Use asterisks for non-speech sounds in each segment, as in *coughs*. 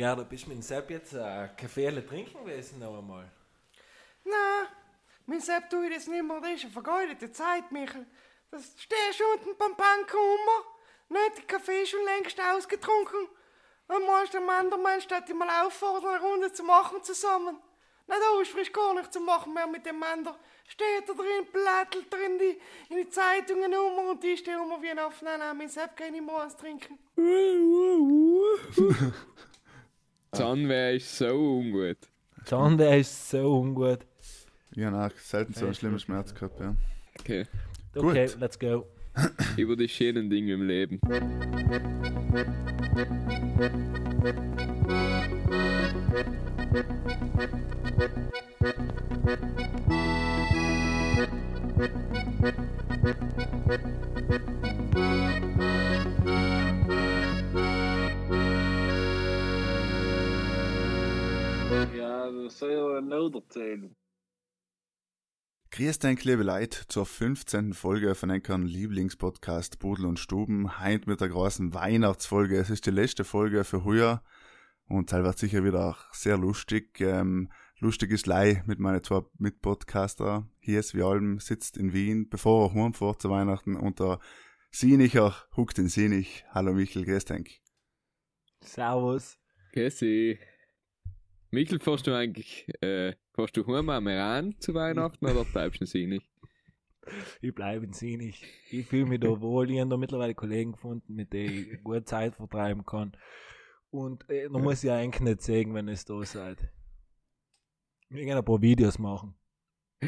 Gerda, bist du mit dem Sepp jetzt äh, Kaffee trinken gewesen noch einmal? Na, mein Sepp tue ich das nicht mehr, das ist eine vergeudete Zeit, Michael. Das stehst du unten beim Bankummer, nicht, der Kaffee ist schon längst ausgetrunken. Musst du dem anderen Mensch dich mal auffordern, eine Runde zu machen zusammen. Na, da ist frisch gar nichts zu machen mehr mit dem Mann. Da steht da drin, blättelt drin die, in die Zeitungen um und die stehen immer wie ein Affe. Nein, nein, mein Sepp kann nicht mehr was trinken. *laughs* Zahnweh ist so ungut. Zahnweh ist so ungut. Ich habe auch selten so einen schlimmen Schmerz gehabt, ja. Okay. Okay, Gut. let's go. *clears throat* Über die schönen Dinge im Leben. Ja, dat soll ja nodig zijn. Grüß Leute, zur 15. Folge von Enkern Lieblingspodcast Budel und Stuben. Heint mit der großen Weihnachtsfolge. Es ist die letzte Folge für heuer. Und teil wird sicher wieder auch sehr lustig. Ähm, lustig ist Lei mit meinen zwei Mitpodcaster. Hier ist wie allem, sitzt in Wien, bevor er heimfährt zu Weihnachten. Und der Sienicher huckt in Sinich. Hallo Michel, grüß denk. Servus. Kessi. Michael, fährst du eigentlich, äh, fährst du heim am Iran zu Weihnachten oder bleibst du sie nicht? Ich bleibe in Sinich. Ich fühle mich da wohl. Ich habe da mittlerweile Kollegen gefunden, mit denen ich gut Zeit vertreiben kann. Und äh, da muss ich eigentlich nicht sagen, wenn es da seid. Wir gehen ein paar Videos machen. *laughs*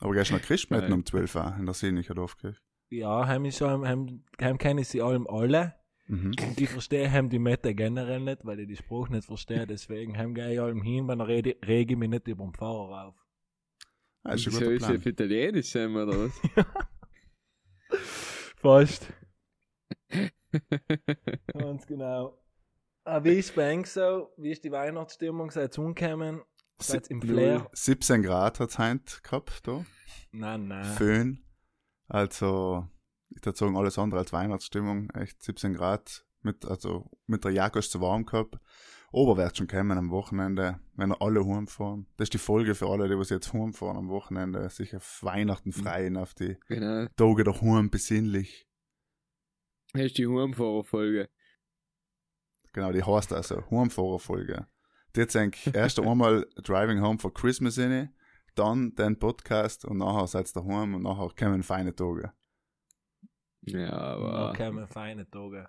Aber gehst du noch Christmetten um 12 Uhr in der Sinicher Dorfkirche? Ja, haben ich schon, haben, haben kennen sie allem alle. Mhm. Und ich verstehe haben die Mette generell nicht, weil ich die Spruch nicht verstehe. Deswegen haben gehe ich allem hin, wenn er rede, rege ich mich nicht über den Fahrer auf. Ah, ist ein guter Plan. auf Italienisch, wir, oder was? *laughs* Fast. *laughs* Ganz genau. Ah, wie ist Bank so? Wie ist die Weihnachtsstimmung? Ihr umgekommen? Ihr im Flair? 17 Grad hat es heint gehabt, da. Nein, nein. Föhn. Also, ich würde sagen, alles andere als Weihnachtsstimmung. Echt 17 Grad. Mit, also, mit der Jacke ist zu warm gehabt. Aber wird schon kommen am Wochenende, wenn alle heimfahren. Das ist die Folge für alle, die was jetzt heimfahren am Wochenende. Sich auf Weihnachten freien, auf die genau. Tage der Heim besinnlich. Hast du die Heimfahrerfolge? Genau, die heißt also Heimfahrerfolge. Die jetzt eigentlich *laughs* erst einmal Driving Home for Christmas inne, dann den Podcast und nachher seid ihr daheim und nachher kommen feine Tage. Ja, aber. Okay, wir feine Tage.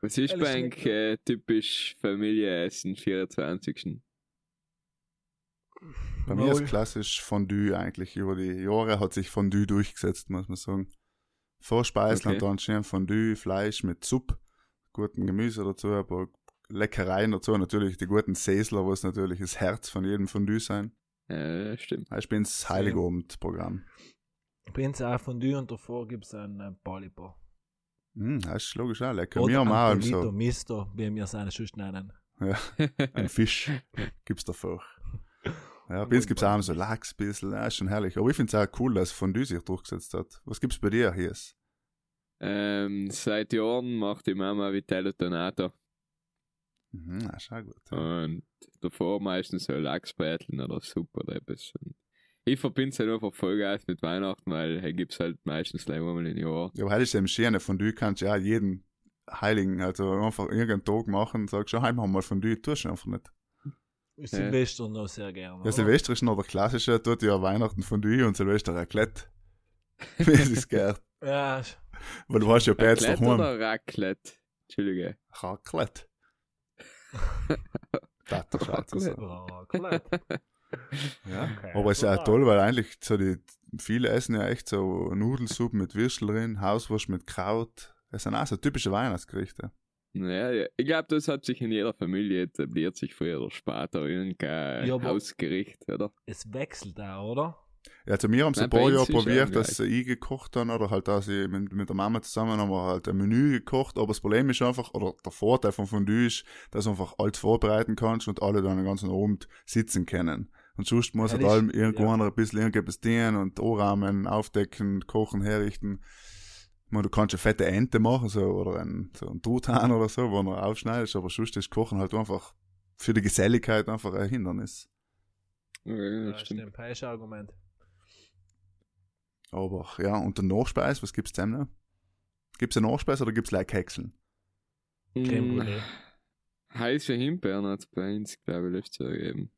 Was ist Alles Bank äh, typisch Familieessen 24. Bei mir ist klassisch Fondue eigentlich. Über die Jahre hat sich Fondue durchgesetzt, muss man sagen. Vorspeisen Okay. und dann schön Fondue, Fleisch mit Suppe, guten Gemüse dazu, ein paar Leckereien dazu. Natürlich die guten Säsler, was natürlich das Herz von jedem Fondue sein. Ja, stimmt. Ich bin das Heiligabendprogramm. Uns auch Fondue und davor gibt es einen äh, Balibar. Hm, das ist logisch auch lecker. Oder Wir haben auch so Misto, wie wir seine sonst nennen. *laughs* ein Fisch, gibt's davor. Ja, bei uns gibt's auch so Lachs ein bisschen, ja, ist schon herrlich. Aber ich find's auch cool, dass Fondue sich durchgesetzt hat. Was gibt's bei dir hier? Ähm, seit Jahren macht die Mama Vitello Donato. Mhm, das ist auch gut. Ja. Und davor meistens so Lachsbräteln oder Suppe oder etwas. Und ich verbinde es halt einfach voll geil mit Weihnachten, weil hier gibt's halt meistens gleich einmal im Jahr. Ja, aber heute ist eben schön, Fondue kannst du ja jeden Heiligen, also einfach irgendeinen Tag machen, sagst du, heim haben wir Fondue, tust du einfach nicht. Ich Silvester noch sehr gerne. Ja? Silvester ist noch der klassische, tut ja Weihnachten Fondue und Silvester Raclette. *laughs* Wie es ist gehört. Ja, Weil du hast ja Raclette daheim. oder Raclette? Entschuldige. Raclette. *laughs* Das ist schwarz Raclette. Ja. Okay. Aber es ist ja auch toll, weil eigentlich so die, viele essen ja echt so Nudelsuppen mit Würstel drin, Hauswurst mit Kraut. Das sind auch so typische Weihnachtsgerichte. Naja, ja. ich glaube, das hat sich in jeder Familie etabliert, sich früher oder später irgendein Ja, Hausgericht, oder? Es wechselt auch, oder? Ja, also wir haben es Nein, ein paar Jahre probiert, dass ich gekocht habe oder halt, dass ich mit, mit der Mama zusammen haben wir halt ein Menü gekocht, aber das Problem ist einfach, oder der Vorteil von Fondue ist, dass du einfach alles vorbereiten kannst und alle dann den ganzen Abend sitzen können. Und sonst muss halt allem irgendwo ja. ein bisschen irgendetwas dienen und anrahmen, aufdecken, kochen, herrichten. Man, du kannst eine fette Ente machen, so, oder ein, so ein Truthahn oder so, wo du aufschneidest, aber sonst ist Kochen halt einfach für die Geselligkeit einfach ein Hindernis. Ja, Ja, das stimmt. stimmt. Das ist ein Argument. Aber ja, und der Nachspeis, was gibt's denn noch? Gibt's eine Nachspeis oder gibt's like Häckseln? Creme Mm, Brûlée. Heiße Himbeeren hat es bei uns, glaube ich, letztes Jahr gegeben.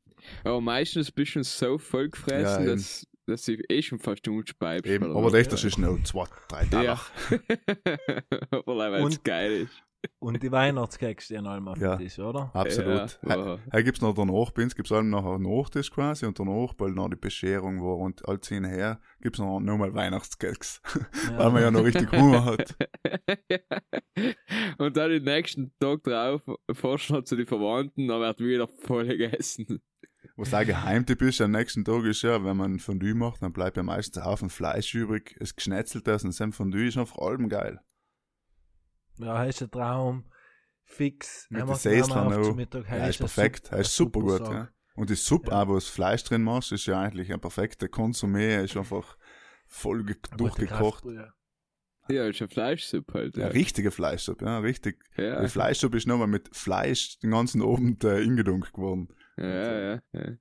Aber meistens bist du so voll gefressen, Ja, dass, dass du eh schon fast umspeibst. Eben, oder aber was. das, das ist noch zwei, drei Tage. Ja. aber weil es Und- geil ist. Und die Weihnachtskeks stehen alle auf Ja. Tisch, oder? Absolut. Ja, Ja, wow. Hier gibt's noch danach, bei uns gibt's allem nachher Nachtisch quasi und danach, weil noch die Bescherung war und all zehn her, gibt's noch nochmal Weihnachtskeks. *laughs* weil man ja noch richtig Hunger hat. *laughs* Und dann den nächsten Tag drauf noch zu den Verwandten, dann wird wieder voll gegessen. Was auch Geheimtipp ist am nächsten Tag ist ja, wenn man Fondue macht, dann bleibt ja meistens ein Haufen Fleisch übrig. Es geschnetzelt ist und sein Fondue ist einfach allem geil. Ja, das ist ein Traum. Fix. Mit Er den auf auch. Mittag. Ja, ist perfekt. Er ist super gut, Sack. ja. Und die Suppe, Ja. auch, wo das Fleisch drin machst, ist ja eigentlich ein perfekter Konsumé, ist einfach voll durchgekocht. Ja, ist eine Fleischsuppe halt. Ja, Ja, richtige Fleischsuppe, ja, richtig. ja, Die Fleischsuppe ist nochmal mit Fleisch den ganzen Abend äh, ingedunkt geworden. Ja, ja, ja.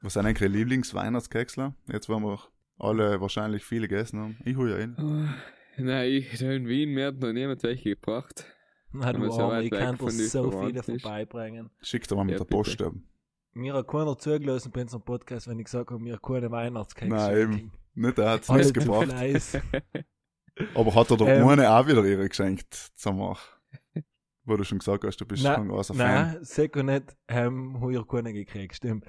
Was sind eigentlich Lieblingsweihnachtskeksler? Jetzt, wo wir alle wahrscheinlich viele gegessen haben. Ich hole ja einen. Oh, Nein, ich, da in Wien, mir hat noch niemand welche gebracht. Na, du so weit ich kann dir so viele vorbeibringen. Schickt er mal mit Ja, der. Post. eben. Mir hat keiner zugelassen bei unserem Podcast, wenn ich gesagt habe, mir keine Weihnachtskeks Nein, eben. Nicht, er hat es nichts zum gebracht. Aber hat er der Ähm. eine auch wieder ihre geschenkt, Samach? Wo du schon gesagt hast, du bist schon ein großer Fan. Nein, sicher nicht, ähm, habe ich keine gekriegt, stimmt.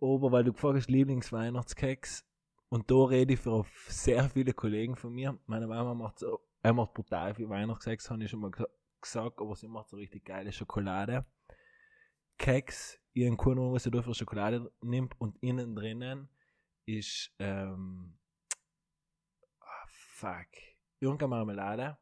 Aber weil du gefragt hast, Lieblingsweihnachtskeks, und da rede ich für sehr viele Kollegen von mir. Meine Mama macht so, er macht brutal viel Weihnachtskeks, habe ich schon mal gesa- gesagt, aber sie macht so richtig geile Schokolade. Keks, ihren Kuchen, was sie da für Schokolade nimmt, und innen drinnen ist, ähm, ah, fuck, irgendeine Marmelade.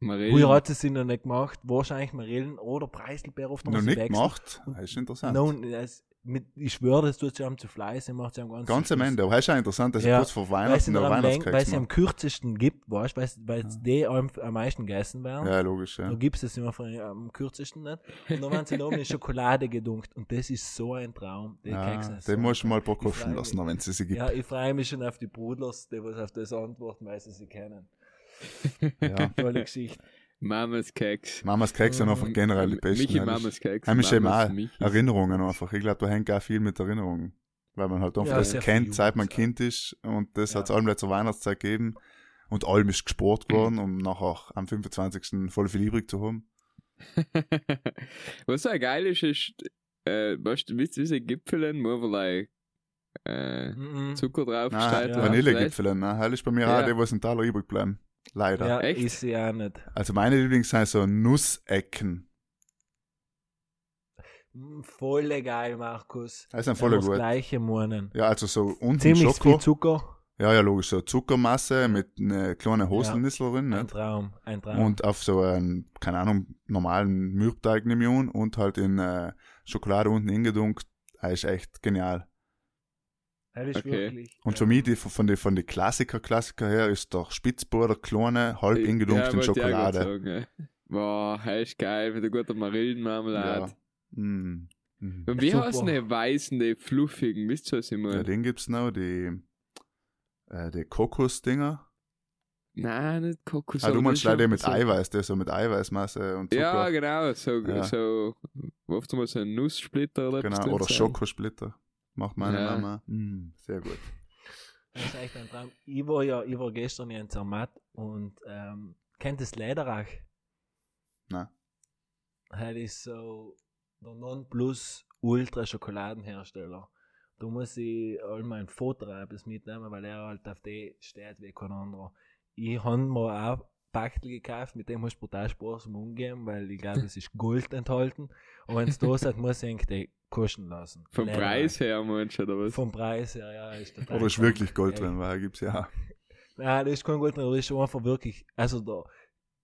Marillen. Früher hat sie sie noch nicht gemacht. Wahrscheinlich Marillen oder Preiselbeer oft Noch sie nicht gemacht? Das ist interessant. No, das, mit, ich schwöre, das tut sie am zu Fleisch, sie macht sie am ganzen Ganz am. Ende. Aber das ist ja interessant, dass Ja, kurz vor Weil sie, Weihnachten noch noch am, läng- weil Weihnachtskeks sie am kürzesten gibt, weißt du, weil, weil die am, am meisten gegessen werden. Ja, logisch, ja. Da gibt es immer von, am kürzesten nicht. Und dann werden sie noch mit Schokolade gedunkt. Und das ist so ein Traum. Die ja Kekse den so musst du mal ein paar kosten lassen, wenn es sie gibt. Ja, ich freue mich schon auf die Brudlers, die was auf das antworten, weil sie sie kennen. Ja. Tolle Geschichte. Mamas Keks. Mamas Keks sind einfach generell die besten. Michi Mamas Keks. Heim ist eben Mamas auch Michis. Erinnerungen einfach. Ich glaube, da hängt auch viel mit Erinnerungen. Weil man halt einfach Ja, das kennt, seit man. Kind ist. Und das Ja. hat es allem zur Weihnachtszeit gegeben. Und allem ist gesport geworden, um nachher am 25. voll viel übrig zu haben. *laughs* Was auch geil ist, ist, äh, weißt du, wisst ihr, diese Gipfeln, wo man like, äh, Mhm. Zucker drauf Nein, steht. ja. und Vanillegipfel, ne? Das ist bei mir Ja. auch die, was im Taler übrig bleiben. Leider. Ja, Echt? ist sie auch nicht. Also meine Lieblings sind so Nussecken. Voll geil, Markus. Das sind Da voll muss gut. gleiche meinen. Ja, also so unten Ziemlich Schoko. viel Zucker. Ja, ja, logisch. So Zuckermasse mit einer kleinen Haselnüssel drin. Ein Nicht? Traum, ein Traum. Und auf so einen, keine Ahnung, normalen Mürbeteig nehme ich und halt in äh, Schokolade unten ingedunkt. Das ist echt genial. Das ist Okay. wirklich. Und für mich, die, von den von die Klassiker, Klassiker her, ist der Spitzbohr, der kleine, halb in ich auch grad Schokolade. Sagen, ja. Boah, das ist geil, mit der guten Marillenmarmelade. Ja. Mm. Mhm. Und wie Super. heißen die weißen, die fluffigen, wisst ihr, was ich Ja, meine? den gibt's noch, die, äh, die Kokosdinger. Nein, nicht Kokos. Ah, du meinst leider mit so- Eiweiß, der so mit Eiweißmasse und Zucker. Ja, genau, so, Ja. so oftmals so ein Nusssplitter oder genau. Oder sein. Schokosplitter. Macht meine Ja. Mama. Mm, sehr gut. Das ist echt ein Traum. Ich war ja, ich war gestern in Zermatt und ähm, kennt das Lederach? Nein. Das ist so der Non-Plus Ultra Schokoladenhersteller. Da muss ich all mein etwas mitnehmen, weil er halt auf die steht wie kein anderer. Ich habe mir auch Bachtel gekauft, mit dem muss ich brutal Spaß um umgehen, weil ich glaube, es ist Gold enthalten. Und wenn es da ist, muss ich eigentlich die kosten lassen. Vom Lederach. Preis her, meinst du, oder was? Vom Preis her, ja. Ist Oder ist wirklich Gold drin, weil gibt's ja. *laughs* Nein, das ist kein Gold drin, aber das ist einfach wirklich, also der,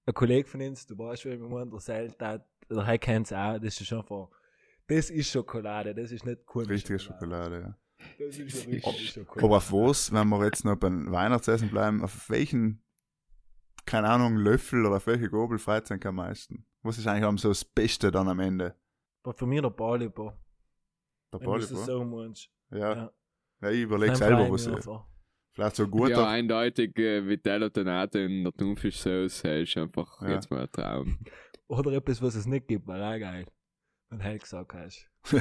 ein Kollege von uns, du weißt, wie ich meine, derSelt hat, oder er kennt es auch, das ist einfach, das ist Schokolade, das ist nicht cool. Richtige Schokolade, ja. Das ist schon richtige Schokolade. Aber auf was, wenn wir jetzt noch beim Weihnachtsessen bleiben, auf welchen keine Ahnung, Löffel oder auf welche Gabel freut sich am meisten? Was ist eigentlich am so das Beste dann am Ende? Aber für mich der Balibo. Der Wenn du es Balibo? so meinst. Ja. Ja. ja, ich überlege selber, was ich, vielleicht so gut. ja, eindeutig äh, Vitello Tonate in der Thunfischsauce äh, ist einfach Ja. jetzt mal ein Traum. *laughs* Oder etwas, was es nicht gibt, wäre auch geil. Wenn du halt gesagt hast. *laughs*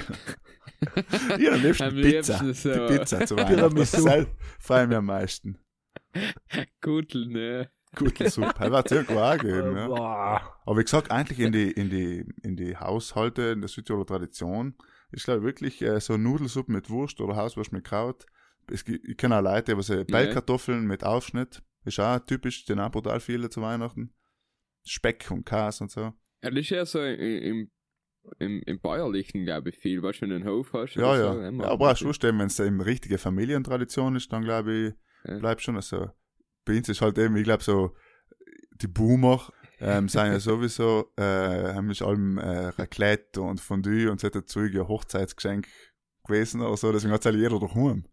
ich am liebsten Am Pizza. liebsten so. Die Pizza zu *laughs* Weihnachten. Freue ich mich am meisten. Gutel, ne? Gute Suppe. Irgendwo auch geben, ja. *laughs* Boah. Aber wie gesagt, eigentlich in die, in die, in die Haushalte, in der Südtiroler Tradition, ist glaube ich wirklich äh, so Nudelsuppe mit Wurst oder Hauswurst mit Kraut. Es, gibt- ich kenne auch Leute, die so Bellkartoffeln mit Aufschnitt. Ist auch typisch, den auch brutal viele zu Weihnachten. Speck und Käse und so. Ja, das ist ja so im, im, im Bäuerlichen, glaube ich, viel. Weißt du, du einen Hof hast? Ja, ja. So, ja aber auch schon wenn es eine richtige Familientradition ist, dann glaube ich, Ja. bleibt schon so. Bei uns ist halt eben, ich glaube so, die Boomer ähm, *laughs* sind ja sowieso, äh, haben mich allem äh, Raclette und Fondue und solche Zeug ja Hochzeitsgeschenk gewesen oder so, deswegen hat es halt jeder daheim.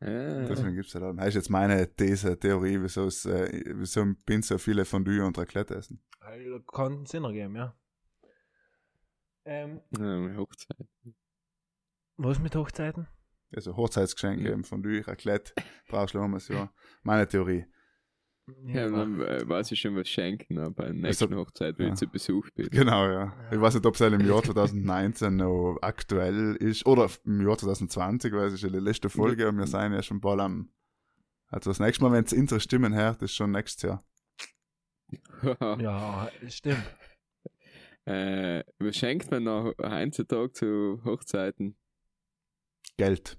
Ja. Deswegen gibt's ja dann. Das ist jetzt meine These, Theorie, wieso es, äh, wieso bin so viele Fondue und Raclette essen. Also, Kann Sinn ergeben, ja. Ähm, ja, Hochzeit. was mit Hochzeiten? Also Hochzeitsgeschenke, Ja. eben Fondue, Raclette, brauchst du immer ja. Meine Theorie. Ja, dann äh, weiß ich schon was schenken, aber bei der nächsten Hochzeit, wenn ja. ich zu Besuch bin. Genau, ja. Ich weiß nicht, ob es halt im Jahr 2019 noch aktuell ist oder im Jahr 2020, weil es ist ja die letzte Folge und wir sind ja schon bald am. Also das nächste Mal, wenn es unsere Stimmen hört, ist schon nächstes Jahr. *laughs* Ja, stimmt. äh, was schenkt man noch heutzutage zu Hochzeiten? Geld.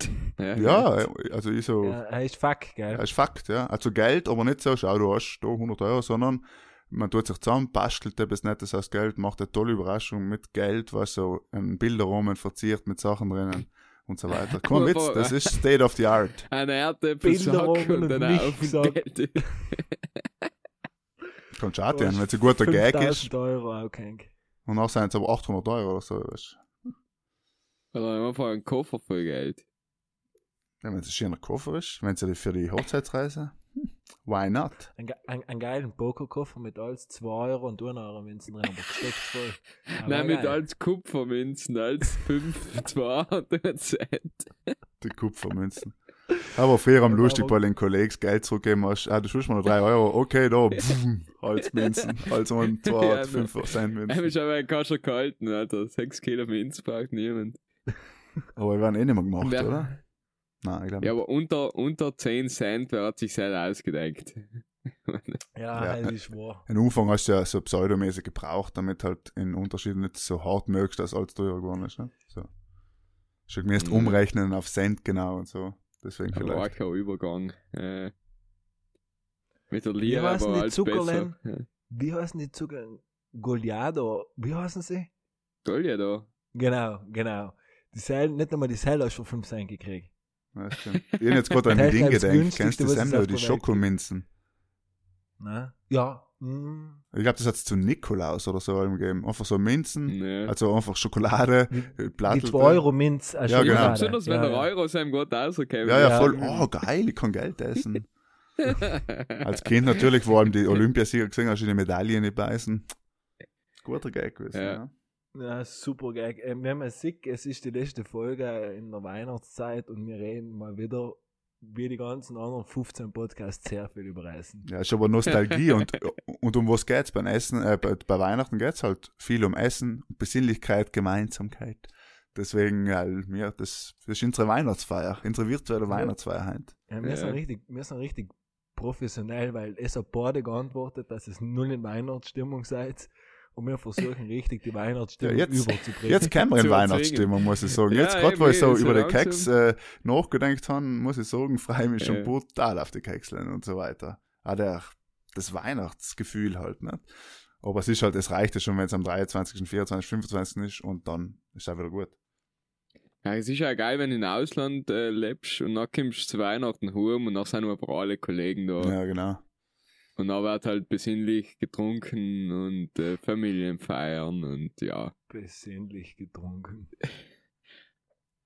*laughs* Ja, Ja, also ich so. Ja, er ist fuck, gell? Das ist Fakt, ja. Also Geld, aber nicht so, schau, du hast da 100 Euro, sondern man tut sich zusammen, bastelt etwas Nettes aus Geld, macht eine tolle Überraschung mit Geld, was so einen Bilderrahmen verziert mit Sachen drinnen und so weiter. Komm, Witz, das ist State of the Art. *laughs* Ein Erdäpfelsack Bilderrahmen und dann auf. Geld. Kannst du auch tun, wenn es ein guter Gag ist. 5000 Euro auch kein. Und dann sind es aber 800 Euro oder so, weißt du. Oder einfach einen Koffer voll Geld. Ja, wenn es ein schöner Koffer ist, wenn es für die Hochzeitsreise, *laughs* why not? Ein, ein, ein geilen Pokerkoffer mit alles 2 Euro und 1 Euro Münzen drin, aber gesteckt voll. *laughs* Aber Nein, mit als Kupfermünzen, als 5, 200 Cent. Die Kupfermünzen. Aber früher am lustig, weil den Kollegen Geld zurückgeben hast, ah, du schuldest mir noch 3 Euro, okay, da, *laughs* pfum, als Münzen, als und 2 Ja, 5 Cent Ich Münzen. hab schon einen Kascher gehalten, Alter. 6 Kilo Minz braucht niemand. Aber die werden eh nicht mehr gemacht, Wer- oder? Nein, ich glaube Ja, aber unter, unter 10 Cent, wer hat sich selber ausgedenkt? *laughs* Ja, Ja, das ist wahr. Am Anfang hast du ja so pseudomäßig gebraucht, damit halt in Unterschieden nicht so hart mögst, dass alles teurer geworden ist. Ne? So. Schon gemäß Mhm. umrechnen auf Cent genau und so. Deswegen Ein vielleicht. wacher Übergang. Äh, mit der Wie Lira die als Zuckerlein? besser. Ja. Wie heißen die Zucker? Goliado, wie heißen sie? Toll ja da. Genau, genau. Die Seil, nicht einmal die Seil hast du für 5 Cent gekriegt. Ja, stimmt. Ich hab jetzt *laughs* gerade an Das die das gedacht. Kennst du Semmler, auf die Schokominzen? Ne? Ja. Mm. Ich glaube, das hat es zu Nikolaus oder so gegeben. Einfach so Minzen, Ja. also einfach Schokolade, Die, äh, die Plattel. 2 Euro Minz als Ja, genau. Besonders wenn ja, der ja. Euro seinem Gott rausgekommen Ja, ja, Ja. voll. Oh, geil, ich kann Geld essen. *laughs* Als Kind natürlich, vor allem die Olympiasieger gesehen, hast du die Medaillen nicht beißen. Guter Gag gewesen, Ja. ja. Ja, super geil. Ähm, wenn man sieht, es ist die letzte Folge in der Weihnachtszeit und wir reden mal wieder, wie die ganzen anderen 15 Podcasts, sehr viel über Essen. Ja, ist aber Nostalgie *laughs* und, und um was geht's beim Essen? Äh, bei, bei Weihnachten geht's halt viel um Essen, Besinnlichkeit, Gemeinsamkeit. Deswegen, ja, mir, das, das ist unsere Weihnachtsfeier, unsere virtuelle Weihnachtsfeier heute. Ja, wir, Ja. Sind richtig, wir sind richtig professionell, weil es hat beide geantwortet, dass es null in Weihnachtsstimmung seid. Und wir versuchen richtig die Weihnachtsstimmung Ja, jetzt- überzubringen. Jetzt kennen wir in. Weihnachtsstimmung, muss ich sagen. Ja, Jetzt, gerade wo ich so über den. Keks äh, nachgedacht habe, muss ich sagen, freue ich mich schon Ja. brutal auf die Kekseln und so weiter. Auch der, das Weihnachtsgefühl halt, nicht? Aber es ist halt, es reicht ja schon, wenn es am 23., 24., 25. ist und dann ist es auch wieder gut. Ja, es ist ja geil, wenn du im Ausland äh, lebst und dann kommst du zu Weihnachten heim und dann sind nur ein paar alle Kollegen da. Ja, genau. Und dann wird halt besinnlich getrunken und äh, Familien feiern und ja. besinnlich getrunken. *laughs*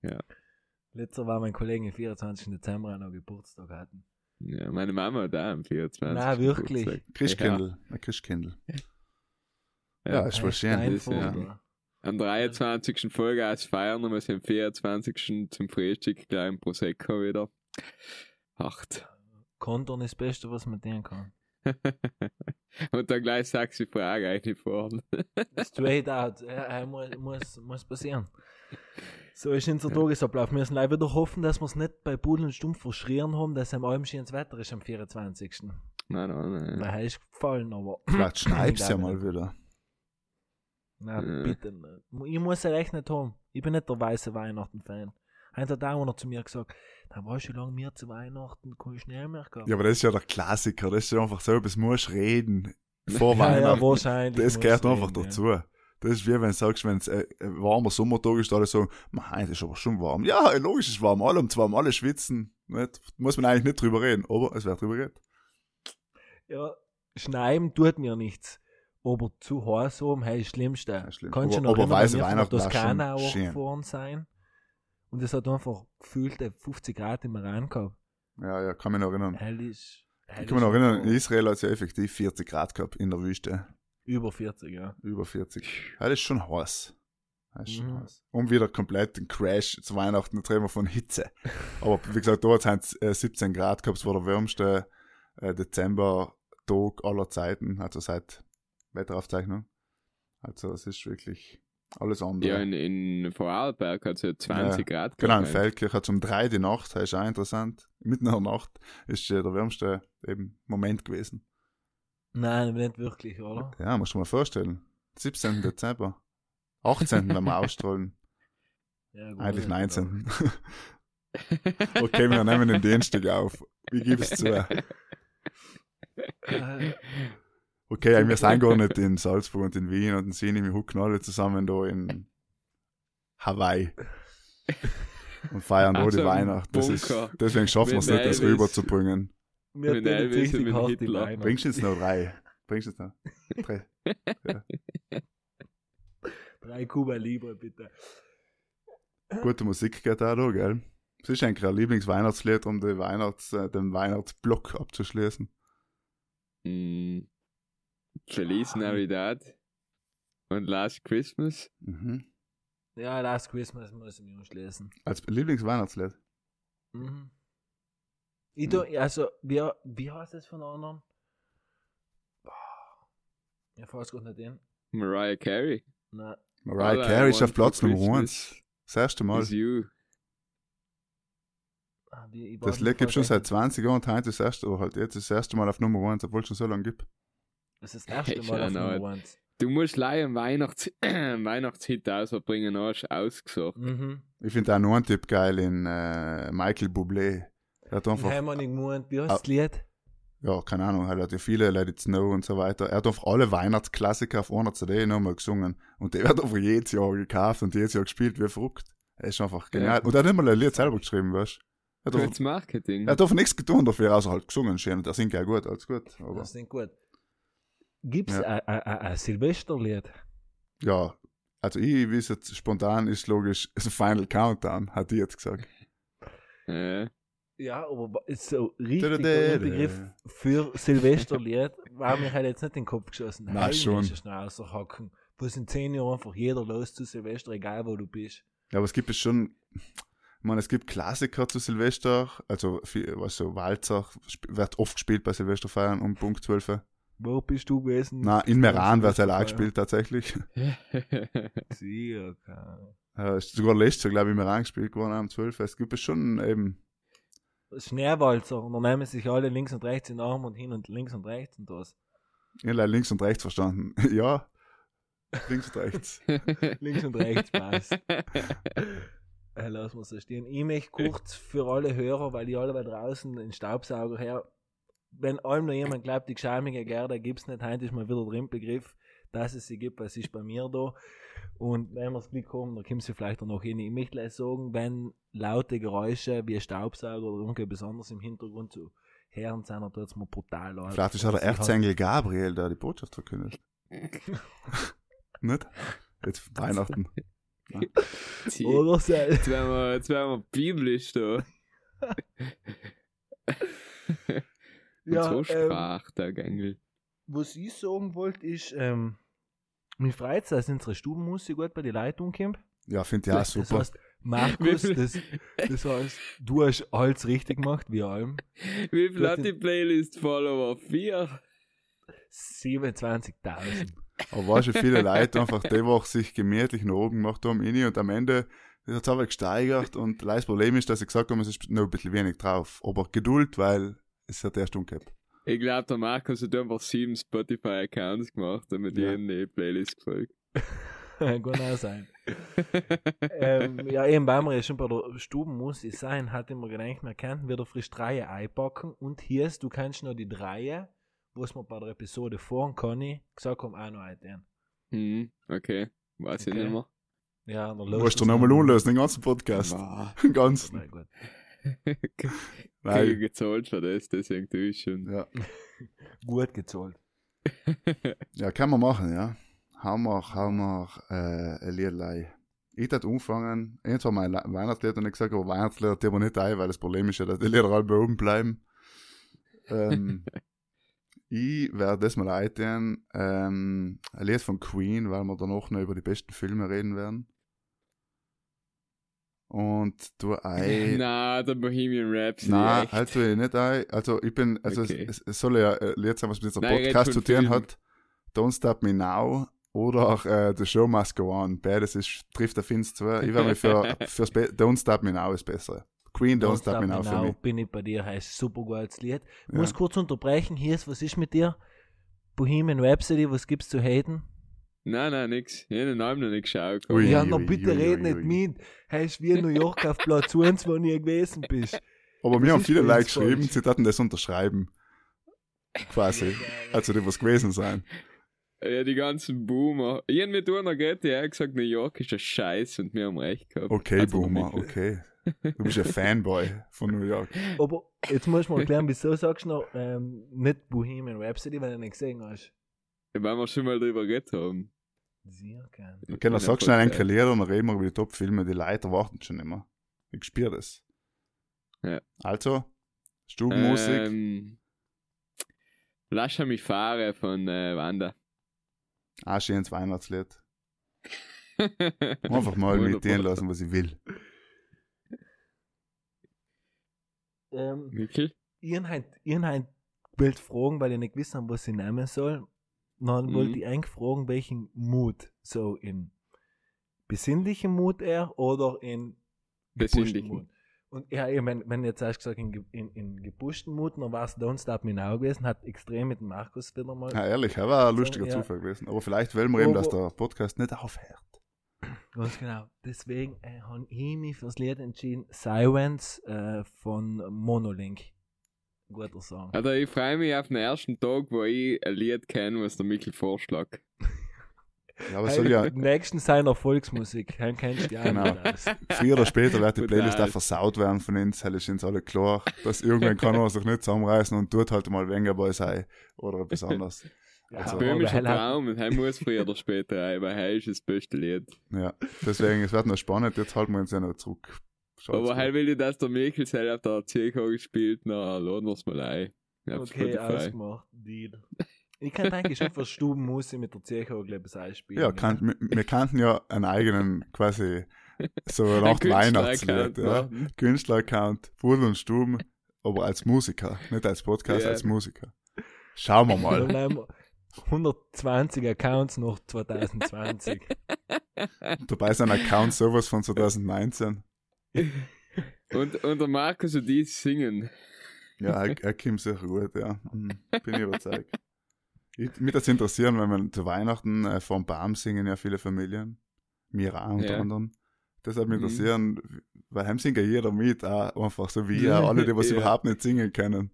Ja. Letzter war mein Kollege am 24. Dezember noch Geburtstag hatten. Ja, meine Mama hat auch am 24. Nein, wirklich. Christkindl. Ein Christkindl. Ja, ist voll schön. das, ja. Am 23. Vollgas feiern und wir sind am 24. zum Frühstück gleich im Prosecco wieder. Acht. Konton ist das Beste, was man tun kann. *laughs* und dann gleich sexy Frage eigentlich vorne. Straight out. Ja, ja, muss, muss, muss passieren. So ist unser Tagesablauf. Wir müssen leider wieder hoffen, dass wir es nicht bei Pudel und Stumpf verschrien haben, dass am allem schönes Wetter ist am 24. Nein, nein, nein. Weil ist gefallen, aber. Vielleicht *clears throat* schneibst du ja mal wieder. Na, Ja. bitte. Ich muss ja echt nicht haben. Ich bin nicht der weiße Weihnachten-Fan. Einer hat auch noch zu mir gesagt, da war schon lange mir zu Weihnachten, kann ich nicht mehr gehabt. Ja, aber das ist ja der Klassiker. Das ist ja einfach so, bis musst reden vor *laughs* Ja, ja, Weihnachten. wahrscheinlich. das gehört einfach reden, ja. dazu. Das ist wie wenn du sagst, wenn es äh, ein warmer Sommertag ist, alle sagen, mein, das ist aber schon warm. Ja, logisch ist warm. Alle um zwei alle schwitzen. Nicht? Muss man eigentlich nicht drüber reden, aber es wird drüber geredet. Ja, schneiden tut mir nichts. Aber zu heiß oben, hey, das Schlimmste. Ja, schlimm. Kannst du noch aber erinnern, weiße Weihnachten Toskana schon schön. hochgefahren sein? Und es hat einfach gefühlte 50 Grad im Iran gehabt. Ja, ja, kann mich noch erinnern. Hell ist. hell Ich kann mich noch erinnern, in Israel hat es ja effektiv 40 Grad gehabt in der Wüste. Über 40, ja. Über 40. Ja, das ist schon heiß. Das ist schon Mhm. heiß. Und wieder komplett ein Crash zu Weihnachten, jetzt reden wir von Hitze. Aber wie gesagt, dort haben es äh, 17 Grad gehabt, es war der wärmste äh, Dezember-Tag aller Zeiten, also seit Wetteraufzeichnung. Also es ist wirklich alles andere. Ja, in, in Vorarlberg hat es ja 20 Grad Genau, in. Feldkirch hat es um drei die Nacht, das ist auch interessant. Mitten in der Nacht ist der wärmste eben Moment gewesen. Nein, nicht wirklich, oder? Ja, musst du dir mal vorstellen. 17. Dezember. 18. wenn wir *laughs* ausstrahlen. Ja, gut, Eigentlich ja, 19. okay, *laughs* wir nehmen den Dienstag auf. Ich gebe es Okay, wir sind gar nicht *laughs* in Salzburg und in Wien und in Sini, wir hucken alle zusammen da in Hawaii. Und feiern da Also die im Weihnacht. Das ist, deswegen schaffen wir es nicht, das rüberzubringen. Wir und richtig mit hart die Hitler. Beine. Bringst du jetzt noch drei? Bringst du jetzt noch drei? Drei Kuba Libre, bitte. Gute Musik geht auch da, gell? Es ist eigentlich ein Lieblingsweihnachtslied, um den, Weihnachts-, äh, den Weihnachtsblock abzuschließen. Mm, Feliz Navidad und Last Christmas. Mhm. Ja, Last Christmas muss ich mir anschließen. Als Lieblingsweihnachtslied. Mhm. Ich tu, also, wie, wie heißt das von anderen? Ich weiß gar nicht den. Mariah Carey. Nein. Mariah All Carey ist auf Platz Nummer Christmas 1. Das erste Mal. Ah, wie- Das Lied gibt schon seit ich- 20 Jahren und heute ist das erste, halt jetzt ist das erste Mal auf Nummer 1, obwohl es schon so lange gibt. Das ist das erste Ich Mal auf. 1. Du musst leider einen Weihnachts *clears throat* Weihnachtshit ausbringen, hast du ausgesucht. Mhm. Ich finde auch noch einen Tipp geil in äh, Michael Bublé. Er hat einfach, wir nicht gemeint. Wie heißt das Lied? ja, keine Ahnung, er hat ja viele Let It Snow und so weiter. Er hat einfach alle Weihnachtsklassiker auf einer CD nochmal gesungen. Und der wird einfach jedes Jahr gekauft und jedes Jahr gespielt, wie verrückt. Er ist einfach genial. Ja. Und er hat nicht mal ein Lied selber geschrieben, weißt du? Er hat einfach- Gutes Marketing. er hat einfach nichts getan dafür, außer halt gesungen schön. Und der singt ja gut, alles gut. Aber Das ist gut. Gibt es Ja. ein Silvesterlied? ja, also ich weiß jetzt spontan ist logisch, ist *laughs* ein Final Countdown, hat die jetzt gesagt. Ja. Ja, aber so richtig Da, da, der da, Begriff für Silvesterlied *laughs* war mir halt jetzt nicht in den Kopf geschossen. Nein, Heim schon. schnell raushacken. Wo in zehn Jahren einfach jeder los zu Silvester, egal wo du bist. Ja, aber es gibt es schon, ich meine, es gibt Klassiker zu Silvester, also was so Walzer wird oft gespielt bei Silvesterfeiern um Punkt 12. Wo bist du gewesen? Na, in Meran wird *laughs* es Silvesterfeier. auch gespielt tatsächlich. Okay. Äh, ist sogar letztes Jahr, glaube ich, in Meran gespielt geworden am 12. Es gibt es schon eben, Schneewalzer. Und dann nehmen sich alle links und rechts in den Arm und hin und links und rechts und das. ich habe links und rechts verstanden. *laughs* ja, links und rechts. *laughs* Links und rechts passt. Äh, lass mal so stehen. Ich möchte kurz für alle Hörer, weil die alle da draußen den Staubsauger her. Wenn allem noch jemand glaubt, die geschämige Gerda gibt es nicht, heute ist mal wieder drin Begriff, dass es sie gibt, was ist bei mir da. Und wenn wir das Glück haben, dann kommt sie vielleicht auch noch hin. Ich möchte gleich sagen, wenn laute Geräusche wie ein Staubsauger oder irgendwie besonders im Hintergrund zu hören sind, dann tut es mir brutal leid. Vielleicht ist auch der Also Erzengel Gabriel, der die Botschaft verkündet. *laughs* Nicht? Jetzt Weihnachten. *laughs* Die- Oder so. Jetzt werden wir, jetzt werden wir biblisch da. *laughs* Und so ähm, sprach der Gängel. was ich sagen wollte, ist, ähm, mir freut es, dass unsere Stubenmusik gut bei die Leitung kommt. Ja, finde ich auch Das super. heißt, Markus, *laughs* das, das heißt, du hast alles richtig gemacht, wie allem. Wie viel hat die Playlist Follower? Vier? 27.000. Aber war schon viele Leute einfach die Woche sich gemütlich nach oben gemacht haben, inni, und am Ende hat es aber gesteigert und das Problem ist, dass ich gesagt habe, es ist noch ein bisschen wenig drauf. Aber Geduld, weil es hat erst umgekehrt. Ich glaube, der Markus hat einfach sieben Spotify-Accounts gemacht, damit Ja. jedem die Playlist gefällt. *laughs* Kann auch sein. *laughs* ähm, ja, eben, weil wir ja schon bei der Stubenmusik sein, hatte ich mir gedacht, wir könnten wieder frisch drei einpacken und hier ist, du kannst noch die drei, was wir bei der Episode vorhin kann, gesagt haben, auch noch einstellen. Hm, okay. Weiß ich Okay. nicht mehr. Ja, dann Du los. musst du nochmal unlösen, den ganzen Podcast. Wow. *laughs* Den ganzen. Nein. gezahlt für das, deswegen tue ich schon. Ja. *laughs* Gut gezahlt. ja, kann man machen, ja. Haben wir, haben wir äh, ein Liedlei. Ich hätte ich zwar mein Weihnachtslied und ich gesagt, aber Weihnachtslied tun wir nicht ein, weil das Problem ist ja, dass die Lieder alle bei oben bleiben. Ähm, *laughs* ich werde das mal eintun, ähm, ein Lied von Queen, weil wir danach noch über die besten Filme reden werden. Und du ein. *laughs* Na, der Bohemian Rhapsody. Nein, echt. halt tue ich nicht ein. Also ich bin, also Okay. es, es soll ja ein Lied sein, was mit red Podcast zu tun hat. Don't Stop Me Now oder auch äh, The Show Must Go On. Beides ist, trifft der Finst zu. Ich werde mich für, *laughs* fürs Be Don't Stop Me Now ist besser. Queen Don't, Stop, Me Now für mich. bin ich bei dir, heißt super gutes Lied. Ich Ja. muss kurz unterbrechen, hier ist, was ist mit dir? Bohemian Rhapsody, was gibt's zu haten? Nein, nein, nix. Ich habe den Namen noch nicht geschaut. Ui. ja, noch bitte ui, red ui, nicht ui. mit. Heißt wie in New York auf Platz *laughs* 1, wo nie gewesen bist. Aber Das mir haben viele Leute geschrieben, sie taten das unterschreiben. Quasi. Also die was gewesen sein. Ja, die ganzen Boomer. Ich habe einer geht, die hat gesagt, New York ist ein Scheiß und wir haben recht gehabt. Okay, Also, Boomer, okay. *laughs* Du bist ein Fanboy von New York. Aber jetzt muss man erklären, wieso sagst du noch ähm, nicht Bohemian Rhapsody, weil du nicht gesehen hast. Weil wir schon mal drüber geredet haben. Sehr gern. Okay, dann sag schnell ein Podcast. Lied und dann reden wir über die Top-Filme. Die Leute warten schon immer. Ich spüre das. Ja. Also, Stubenmusik. Ähm, Lascia mich fahre von äh, Wanda. Ein schönes Weihnachtslied. *laughs* Einfach mal mit denen lassen, was ich will. Ähm, Mikkel? ich halt, ich halt wollte fragen, weil ich nicht habe, was ich nehmen soll. Dann Mhm. wollte ich eigentlich fragen, welchen Mut. So in besinnlichen Mut eher oder in Besinnlichen. Mut. Und ja, ich mein, wenn jetzt hast gesagt in, in, in gepuschten Mut, dann war es Don't Stop Me Now gewesen, hat extrem mit Markus wieder mal. Ja, ehrlich, das war ein lustiger ja. Zufall gewesen. Aber vielleicht wollen wir eben, dass der Podcast nicht aufhört. *clears throat* Ganz genau. Deswegen äh, habe ich mich fürs Lied entschieden, Sirens äh, von Monolink. Guter Song. Also ich freue mich auf den ersten Tag, wo ich ein Lied kenne, was der Mikkel vorschlägt. Ja, aber soll ja, Nächsten seiner Volksmusik. Den kennst du ja Genau. früher oder später wird die. Playlist auch versaut werden von uns. Das ist uns alle klar. Dass irgendwann kann man sich nicht zusammenreißen und tut halt mal weniger bei sei oder etwas anderes. Ja, Also- Böhmischer er- Traum und er muss früher oder später rein, weil er ist das beste Lied. Ja, deswegen, es wird noch spannend. Jetzt halten wir uns ja noch zurück. Schaut's Aber halt will ich, dass der Mikkel selber auf der CK gespielt, na, laden wir es mal ein. Auf Okay, Spotify. ausgemacht. Deal. Ich kann eigentlich schon für Stubenmusik mit der Zeche, glaube ich, einspielen. Ja, kann, wir, wir kannten ja einen eigenen, quasi, so *laughs* nach Weihnachtslied, ja. Künstler-Account, Pudel und Stuben, aber als Musiker, nicht als Podcast, Ja. als Musiker. Schauen wir mal. bleiben wir 120 Accounts noch 2020. Dabei sind Accounts sowas von 2019. Und, und der Markus und die singen. Ja, er, er kommt sicher gut, ja. Mhm, Bin ich überzeugt. Ich, mich das interessieren, wenn man zu Weihnachten äh, vom Baum singen ja viele Familien. Mir auch unter Ja. anderem. Deshalb mich Mhm. interessieren, weil heim singt ja jeder mit, auch einfach so wie er, alle, die was *laughs* Ja. überhaupt nicht singen können.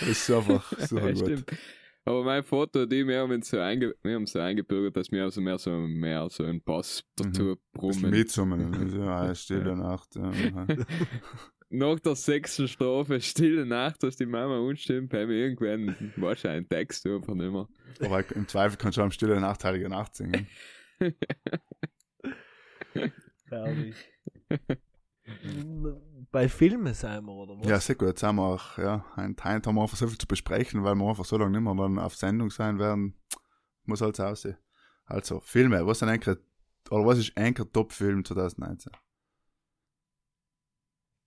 Das ist einfach *laughs* super Ja, gut. stimmt. Aber mein Foto, die, wir haben uns so, einge wir haben so eingebürgert, dass wir also mehr so, mehr so einen Bass dazu Mhm. Bisschen brummen. mitsummen. Also, eine stille Nacht. Ja. *laughs* Nach der sechsten Strophe, Stille Nacht, dass die Mama unstimmt, haben wir irgendwann wahrscheinlich einen Text einfach nicht mehr. Aber im Zweifel kannst du am stille Nacht, heilige Nacht singen. *laughs* Herrlich. *laughs* bei Filmen sein wir, oder was? Ja, sehr gut. Jetzt haben wir auch, ja, ein Teil haben wir einfach so viel zu besprechen, weil wir einfach so lange nicht mehr dann auf Sendung sein werden. Muss halt so aussehen. Also, Filme, was sind eigentlich, oder was ist eigentlich Top-Film 2019?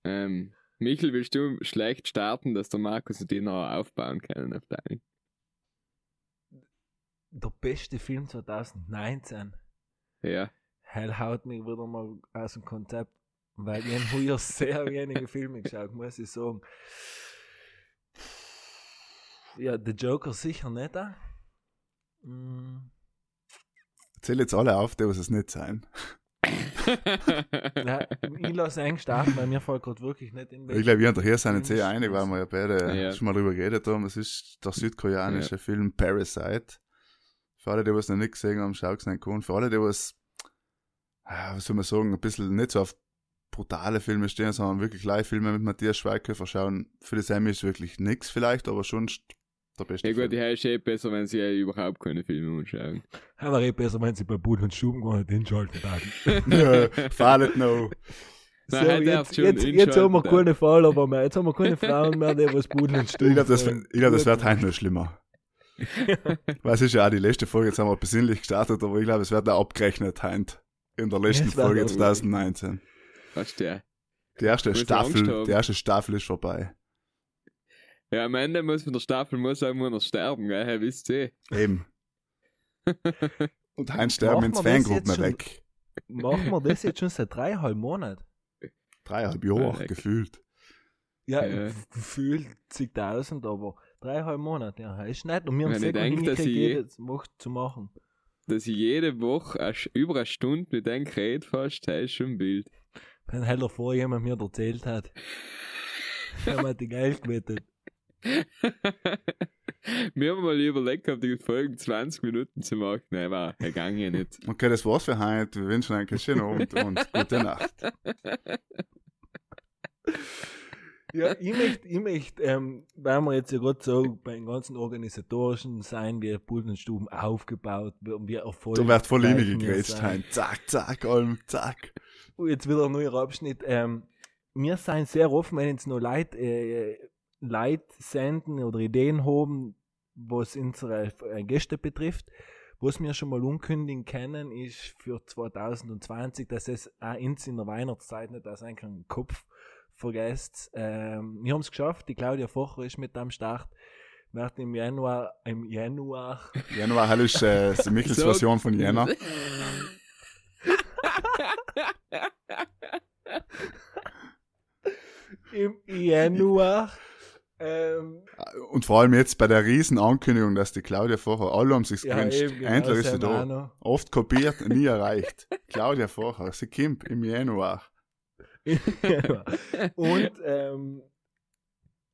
Ähm, Michel, willst du schlecht starten, dass der Markus und die noch aufbauen können auf deinen? Der beste Film 2019. Ja. Hell haut mich wieder mal aus dem Konzept, weil ich habe hier sehr wenige Filme geschaut, muss ich sagen. Ja, The Joker sicher nicht. Auch. Mm, Zähl jetzt alle auf, die was es nicht sein. ja, ich lasse eigentlich starten, weil mir fällt gerade wirklich nicht in Ich glaube, wir haben doch hier sind jetzt Film sehr einig, weil wir ja beide Ja. schon mal drüber geredet haben. Es ist der südkoreanische Film Parasite. Für alle, die was noch nicht gesehen haben, schaut es nicht gut. Für alle, die was, ah, was soll man sagen, ein bisschen nicht so auf brutale Filme stehen, sondern wirklich Live-Filme mit Matthias Schweighöfer schauen, für die Sammy ist wirklich nichts vielleicht, aber schon der beste Ja gut, die ist eh besser, wenn sie überhaupt keine Filme anschauen. Aber eh besser, wenn sie bei Pudel und Stuben gar nicht hinschalten werden. Ja, *laughs* Fall it no. *laughs* So, Nein, jetzt, jetzt, jetzt haben wir keine Follower mehr. Jetzt haben wir keine Frauen mehr, die was Pudel und Ich Stuben glaube, das, ich glaub, das wird heute noch schlimmer. *laughs* Weil es ist ja auch die letzte Folge, jetzt haben wir besinnlich gestartet, aber ich glaube, es wird auch abgerechnet heute. In der letzten Folge auch- 2019. Was ist der? Die erste Staffel, die erste Staffel ist vorbei. Ja, am Ende muss man der Staffel muss auch nur noch sterben, gell? Hey, wisst ihr? Eben. *laughs* Und Heinz sterben Machen ins wir das Fangruppen jetzt schon? weg. Machen wir das jetzt schon seit dreieinhalb Monaten? Dreieinhalb Jahre Weg. gefühlt. Ja, Ja. f- gefühlt zigtausend, aber dreieinhalb Monate, ja, ist nett. Und wir haben es sehr ich gut hingekriegt, ich- jedes Woche zu machen. Dass ich jede Woche über eine Stunde mit dem rede fast, das ist schon ein Bild. Wenn halt davor jemand mir erzählt hat, *laughs* haben wir die Geld gewettet. Wir haben mal überlegt, ob die Folgen 20 Minuten zu machen. Nein, war gegangen ja nicht. Okay, das war's für heute. Wir wünschen euch einen schönen Abend und gute Nacht. Ja, ich möchte, ich möchte ähm, weil wir jetzt ja gerade so bei den ganzen organisatorischen sein, wie Pultenstuben aufgebaut, wie Erfolg. Du wirst voll gegrätscht. Zack, zack, allem, zack. Und jetzt wieder ein neuer Abschnitt. Ähm, wir sind sehr offen, wenn jetzt noch Leute, äh, Leute senden oder Ideen haben, was unsere äh, Gäste betrifft. Was wir schon mal unkündigen können, ist für 2020, dass es auch in der Weihnachtszeit nicht aus einem Kopf vergesst. Ähm, wir haben es geschafft, die Claudia Focher ist mit am Start. Wir werden im Januar, im Januar Januar, hell ist äh, die Michels So- Version von Jänner. *laughs* im Januar ähm, Und vor allem jetzt bei der riesen Ankündigung, dass die Claudia vorher, alle haben sich ja, gewünscht. eben, genau, Endlich ist sie da. Oft kopiert, nie *laughs* erreicht. Claudia vorher, sie kommt im Januar. Und ähm,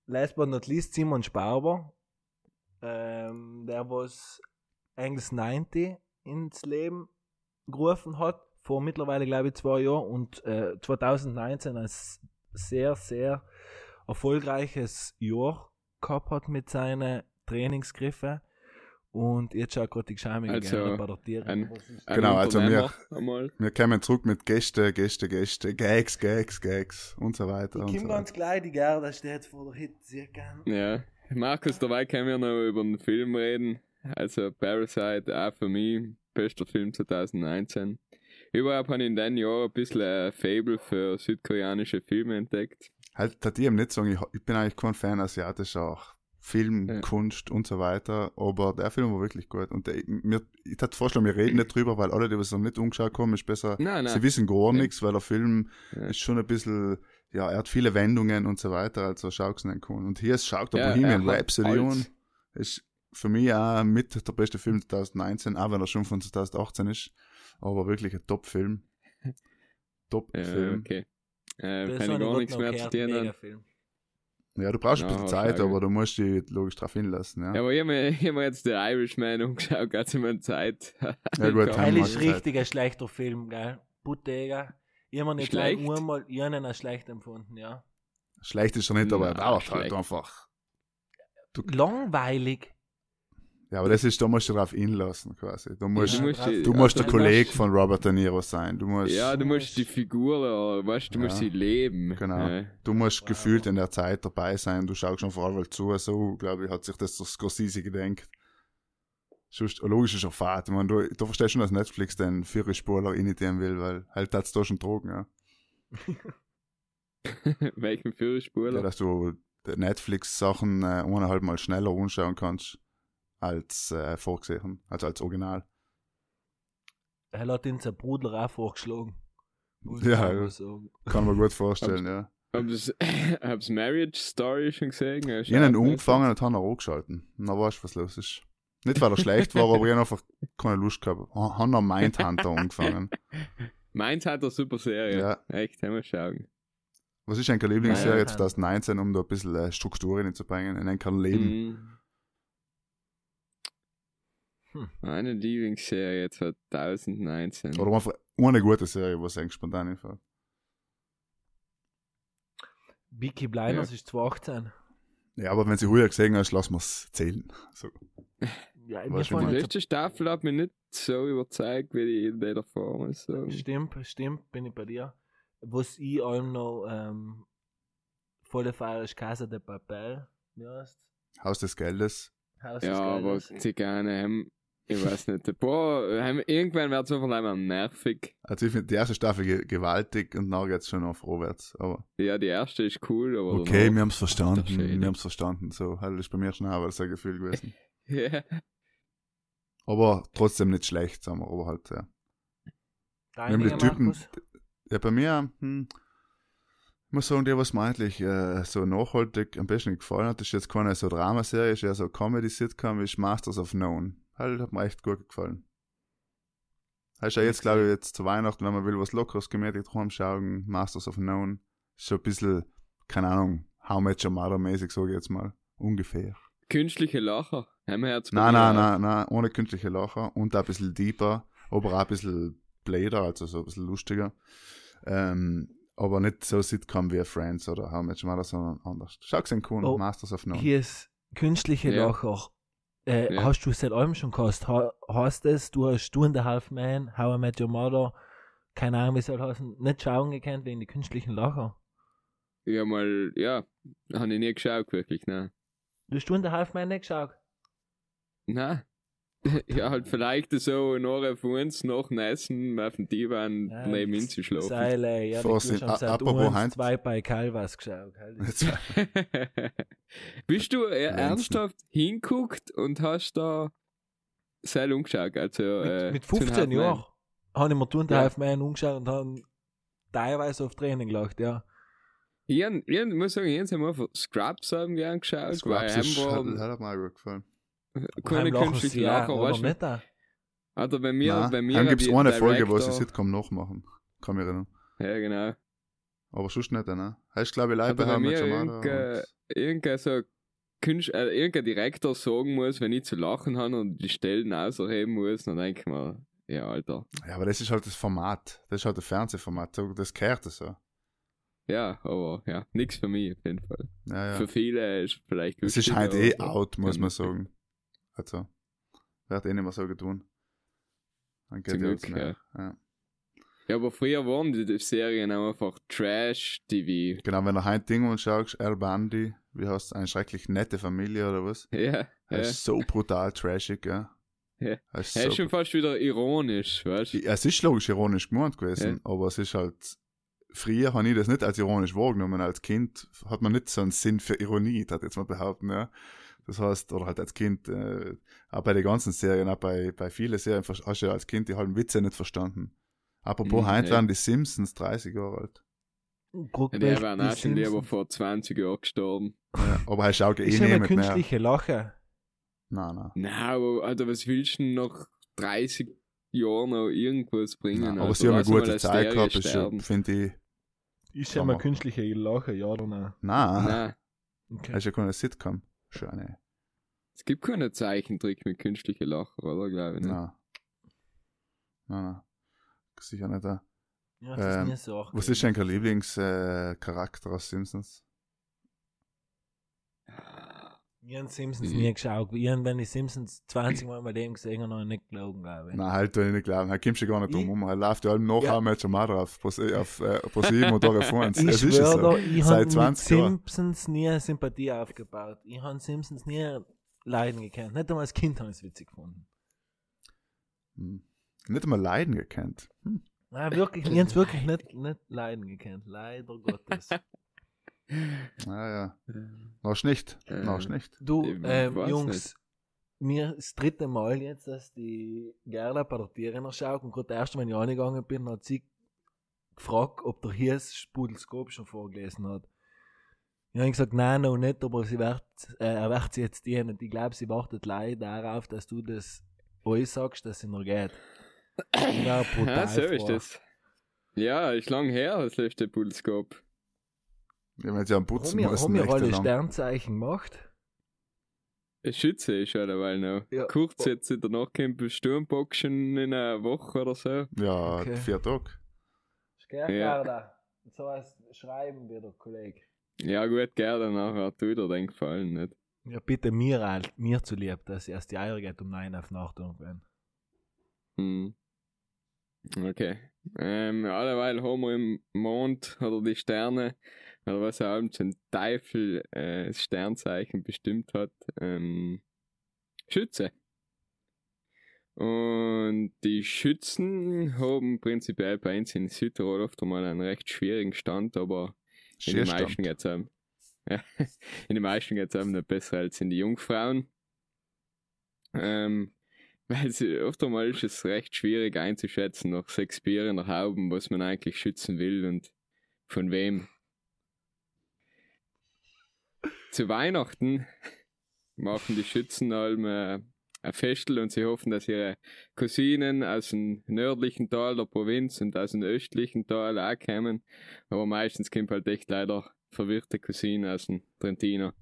last but not least Simon Sparber, ähm, der was eigentlich 90 ins Leben gerufen hat, vor mittlerweile glaube ich zwei Jahren und äh, 2019 ein sehr, sehr erfolgreiches Jahr gehabt hat mit seinen Trainingsgriffen. Und jetzt schaut gerade die Geschämige Also, gerne bei der Tiere. ein- Ein Genau, also Unternehmer Einmal. Wir kommen zurück mit Gäste, Gäste, Gäste, Gags, Gags, Gags und so weiter. Ich Und so komme ganz weiter. gleich, die Gerda steht vor der Hit, sehr gern. Ja. Markus, dabei können wir noch über den Film reden. Also Parasite, auch für mich, bester Film 2019. Überhaupt habe ich in diesem Jahr ein bisschen ein Fable für südkoreanische Filme entdeckt. Halt, da die eben nicht sagen, ich, ich bin eigentlich kein Fan asiatischer Film, Ja. Kunst und so weiter, aber der Film war wirklich gut. Und der, mir, ich würde vorschlagen, wir reden nicht drüber, weil alle, die was noch nicht umgeschaut haben, ist besser, Nein, sie nein. wissen gar Ja. nichts, weil der Film Ja. ist schon ein bisschen, ja, er hat viele Wendungen und so weiter, also schau es. Und hier ist Schaut der Bohemian hat Rhapsody an. Ist für mich auch mit der beste Film 2019, auch wenn er schon von 2018 ist, aber wirklich ein Top-Film. *laughs* Ja, Top-Film. okay. Äh, kann ich gar ich nichts mehr zu tun. Megafilm. Ja, du brauchst ein Ja, bisschen Zeit, aber du musst dich logisch darauf hinlassen. Ja, Ja, aber ich habe mir, ich hab mir jetzt The Irishman angeschaut, ganz in meiner Zeit. *laughs* Ja, gut, wir ist richtig ein schlechter Film, gell? Bottega. Ich habe mir nicht gleich Schlecht? einmal einen als schlecht empfunden, ja. Schlecht ist er nicht, aber er dauert halt schlecht. einfach. Langweilig. Ja, aber das ist, da musst du drauf inlassen, quasi. Du musst, du Ja, musst, drauf- die- du musst der du Kollege musst- von Robert De Niro sein. Du musst, Ja, du musst die Figur, weißt du, du musst Ja. sie leben. Genau. Ja. du musst Wow. gefühlt in der Zeit dabei sein. Du schaust schon vor allem zu. So, glaube ich, hat sich das der Scorsese gedenkt. Sonst, logisch ist er fad. Ich meine, du, du verstehst schon, dass Netflix den vier Spuler initiieren will, weil halt hat's da schon Drogen, ja. *laughs* Welchen Führerspur? ja dass du Netflix-Sachen äh, eineinhalb Mal schneller anschauen kannst als äh, vorgesehen, also als Original. Er hat ihn sein Bruder auch vorgeschlagen. Muss Ja. Kann man gut *laughs* vorstellen, ja. Hab's, *laughs* hab's Marriage Story schon gesehen? Ich habe ihn angefangen und habe ihn angeschalten. Dann weißt du, was los ist. Nicht, weil er schlecht war, aber ich habe einfach keine Lust gehabt. Haben noch Mindhunter *laughs* angefangen. Hat eine super Serie. Ja. Echt, haben wir schauen. Was ist eigentlich Lieblingsserie Mindhunter. 2019, um da ein bisschen äh, Struktur reinzubringen in ein Leben? Mhm. Hm. Meine Lieblingsserie 2019. Oder einfach eine gute Serie, was eigentlich spontan einfällt. Vicky Blinders ist 2018. Ja, aber wenn sie früher gesehen hast, lassen wir es zählen. So. Ja, mir Die letzte Staffel hat mich nicht so überzeugt wie die, davor. Muss ich sagen. Stimmt, stimmt, bin ich bei dir. Was ich allem noch ähm, volle Feier ist Casa de Papel. Wie heißt Haus des Geldes. Haus des Ja, aber Geldes. Zigane haben, ich weiß nicht, boah, haben, irgendwann wird es einfach einmal nervig. Also ich finde die erste Staffel ge gewaltig und dann geht's schon auf vorwärts. Aber Ja, die erste ist cool, aber. okay, wir haben's verstanden. Alter Schwede. Wir haben's verstanden. So, halt ist bei mir schon auch so ein Gefühl gewesen. *laughs* Ja. Aber trotzdem nicht schlecht, sagen wir, aber halt, ja. Deine, wir haben die Typen- Markus? Ja, bei mir, hm, ich muss sagen, der, was mir eigentlich äh, so nachhaltig am besten gefallen hat, ist jetzt keine so Dramaserie, ist eher so Comedy-Sitcom, ist Masters of Known. Halt, hat mir echt gut gefallen. Heißt ja jetzt, glaube ich, jetzt zu Weihnachten, wenn man will, was Lockeres gemütlich drum schauen, Masters of Known. So ein bisschen, keine Ahnung, How Much Mother mäßig, sage ich jetzt mal. Ungefähr. Künstliche Lacher. Haben wir jetzt Nein, nein, nein, nein, ohne künstliche Lacher und ein bisschen deeper, aber auch ein bisschen blader, also so ein bisschen lustiger. Ähm, aber nicht so Sitcom wie Friends oder How Much Mother, sondern anders. Schau gesehen, cool, Oh, Masters of None. Hier ist künstliche Ja. Lacher. Äh, Ja. Hast du seit allem schon gehasst? Ha, hast es, du hast Two and a Half Man, How I Met Your Mother, keine Ahnung, wie soll heißen, nicht schauen gekannt wegen die künstlichen Lacher. Ja, mal, ja, habe ich nie geschaut, wirklich, ne. Du hast Two and a Half Man nicht geschaut? Nein. *laughs* ja, halt vielleicht so nachher von uns nach dem Essen auf dem Divan Ja, neben ihm das- zu schlafen. Seile, ja, seit apropos uns Heinz- zwei bei Calvas geschaut. *laughs* *laughs* Bist du äh, ernsthaft hinguckt und hast da sehr umgeschaut? Also, äh, Mit, mit Two and a 15 Half Men. Jahren habe ich mir a Ja. Half Man umgeschaut und habe teilweise auf Tränen gelacht, ja. Ich, ich muss sagen, ich habe einfach Scrubs haben gern geschaut, Scrubs weil ist, hat, haben hat mir auch gefallen. Keine Heim lachen weißt du? nicht da. Also bei mir, Nein, bei mir dann gibt's die eine Folge, wo sie Sitcom nachmachen. Kann mich erinnern. Ja, genau. Aber sonst nicht, ne? Heißt, glaube ich, live Also Your irgendein, so Künst, äh, irgendein Direktor sagen muss, wenn ich zu lachen habe und die Stellen ausheben muss, dann denke ich mir, ja, Alter. Ja, aber das ist halt das Format. Das ist halt das Fernsehformat. Das gehört so. Ja, aber ja, nichts für mich auf jeden Fall. Ja, ja. Für viele ist vielleicht Es ist halt eh out, muss man sagen. Also, wird eh nicht mehr so getan. Dann geht Zum ja Glück, mehr. Ja. Ja, aber früher waren die, Serien auch einfach Trash-TV. Genau, wenn du heute Ding und schaust, El Bandi, wie heißt eine schrecklich nette Familie oder was? Ja, Er ja. ist so brutal trashig, ja. Ja. Er ist Er ist so schon fast wieder ironisch, weißt du? Ja, Es ist logisch ironisch gemeint gewesen, aber es ist halt. Früher habe ich das nicht als ironisch wahrgenommen. Als Kind hat man nicht so einen Sinn für Ironie, das jetzt mal behaupten, ja. Das heißt, oder halt als Kind, äh, auch bei den ganzen Serien, auch bei, bei vielen Serien hast du ja als Kind die halben Witze nicht verstanden. Apropos, Mhm, heute ja. waren die Simpsons 30 Jahre alt. Guck, Ja, wer der die auch schon lieber Simpsons. vor 20 Jahren gestorben. Ja, aber er schaut eh Ist eine mehr. künstliche Lache. Nein, nein. Nein, aber Alter, was willst du nach 30 Jahren noch irgendwas bringen? nein aber Alter? sie haben eine gute Zeit gehabt, ist finde ich. Ist ja mal künstliche Lache, ja oder nein? Nein, Nein, Okay. er ist ja keine Sitcom. Schöne. es gibt keine Zeichentrick mit künstlichen Lacher, oder? Glaube ich nicht. Nein. Nein, nein. Sicher nicht. Äh. Ja, das Ähm, ist mir so Was ist denn dein Lieblingscharakter äh, aus Simpsons? Ich habe Simpsons nie geschaut. Ich habe, wenn ich Simpsons 20 Mal in meinem Leben gesehen habe, noch nicht gelogen, glaube ich. Nein, halt, ich nicht glauben. Da kommst du gar nicht drum Ich- rum. Er läuft ja nach Ja. ja. Match am Adler auf, Pro- auf äh, ProSieben und auf 1. Ich Es ist ja schwöre, so. ich Seit habe mit 20 Jahren. Simpsons nie Sympathie aufgebaut. Ich habe Simpsons nie leiden gekannt. Nicht einmal als Kind habe ich es witzig gefunden. Hm. Nicht einmal Leiden gekannt. Hm. Nein, wirklich, ich habe es wirklich nicht, nicht leiden gekannt. Leider Gottes. *laughs* Naja. Noch nicht. Äh, Noch nicht. Du, ähm, weiß Jungs, mir das dritte Mal jetzt, dass die Gerda bei der Tierrenner schaut und gerade das erste Mal, wenn ich angegangen bin, hat sie gefragt, ob der Hirs Spudelskop schon vorgelesen hat. Ich habe gesagt, nein, noch nicht, aber sie wird, äh, er wird sie jetzt dienen. Und ich glaube, sie wartet leider darauf, dass du das alles sagst, dass sie noch geht. Ja, brutal. *laughs* Ja, so ist das. Ja, ist lang her, das letzte Pulskop. Ja, wenn sie am Haben Putzen wir, müssen, haben wir alle nächtelang. Sternzeichen gemacht? Ein Schütze ist schon derweil noch. Ja. Kurz jetzt in der Nachtcamp Sturmboxen in einer Woche oder so. Ja, Okay. vier Tage. Gell, Ja. Gerda? So heißt schreiben wir, der Kollege. Ja gut, gerne nachher hat dir den gefallen, nicht? Ja, bitte mir, halt, mir zu lieb, dass erst die Eier geht um 9 auf Nacht irgendwann. Hm. Okay. Ähm, alleweil haben wir im Mond oder die Sterne, oder was er abends ein Teufel äh, Sternzeichen bestimmt hat, ähm, Schütze. Und die Schützen haben prinzipiell bei uns in Südtirol oft einmal einen recht schwierigen Stand, aber in den meisten geht's einem. Ja, *laughs* in den meisten geht's einem nicht besser als in die Jungfrauen. Ähm, weil sie, oft einmal ist es recht schwierig einzuschätzen nach sechs Bier in der Hauben, was man eigentlich schützen will und von wem. Zu Weihnachten machen die Schützen äh, ein Festel und sie hoffen, dass ihre Cousinen aus dem nördlichen Teil der Provinz und aus dem östlichen Teil auch kommen. Aber meistens kommt halt echt leider verwirrte Cousine aus dem Trentino.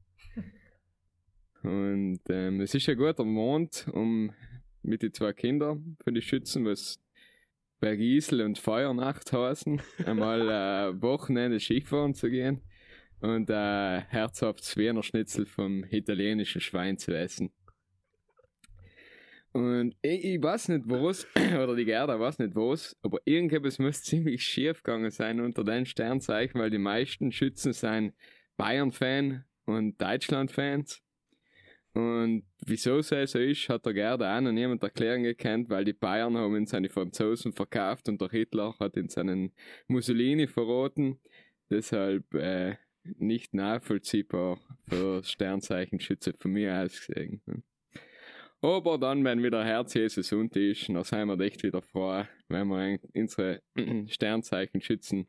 Und ähm, es ist ein guter Mond, um mit den zwei Kindern für die Schützen, was Bergisel und Feuernacht heißen, einmal äh, Wochenende Skifahren zu gehen und äh, herzhaftes Wiener Schnitzel vom italienischen Schwein zu essen. Und ich, ich weiß nicht was, *coughs* oder die Gerda weiß nicht was, aber irgendetwas muss ziemlich schief gegangen sein unter den Sternzeichen, weil die meisten Schützen sind Bayern-Fan und Deutschland-Fans. Und wieso es so ist, hat der Gerda auch noch niemand erklären gekannt, weil die Bayern haben ihn seine Franzosen verkauft und der Hitler hat ihn seinen Mussolini verraten. Deshalb äh, nicht nachvollziehbar für Sternzeichen-Schütze von mir aus gesehen. Aber dann, wenn wieder Herz Jesus und ist, dann sind wir echt wieder froh, wenn wir ein- unsere *clears throat* Sternzeichen schützen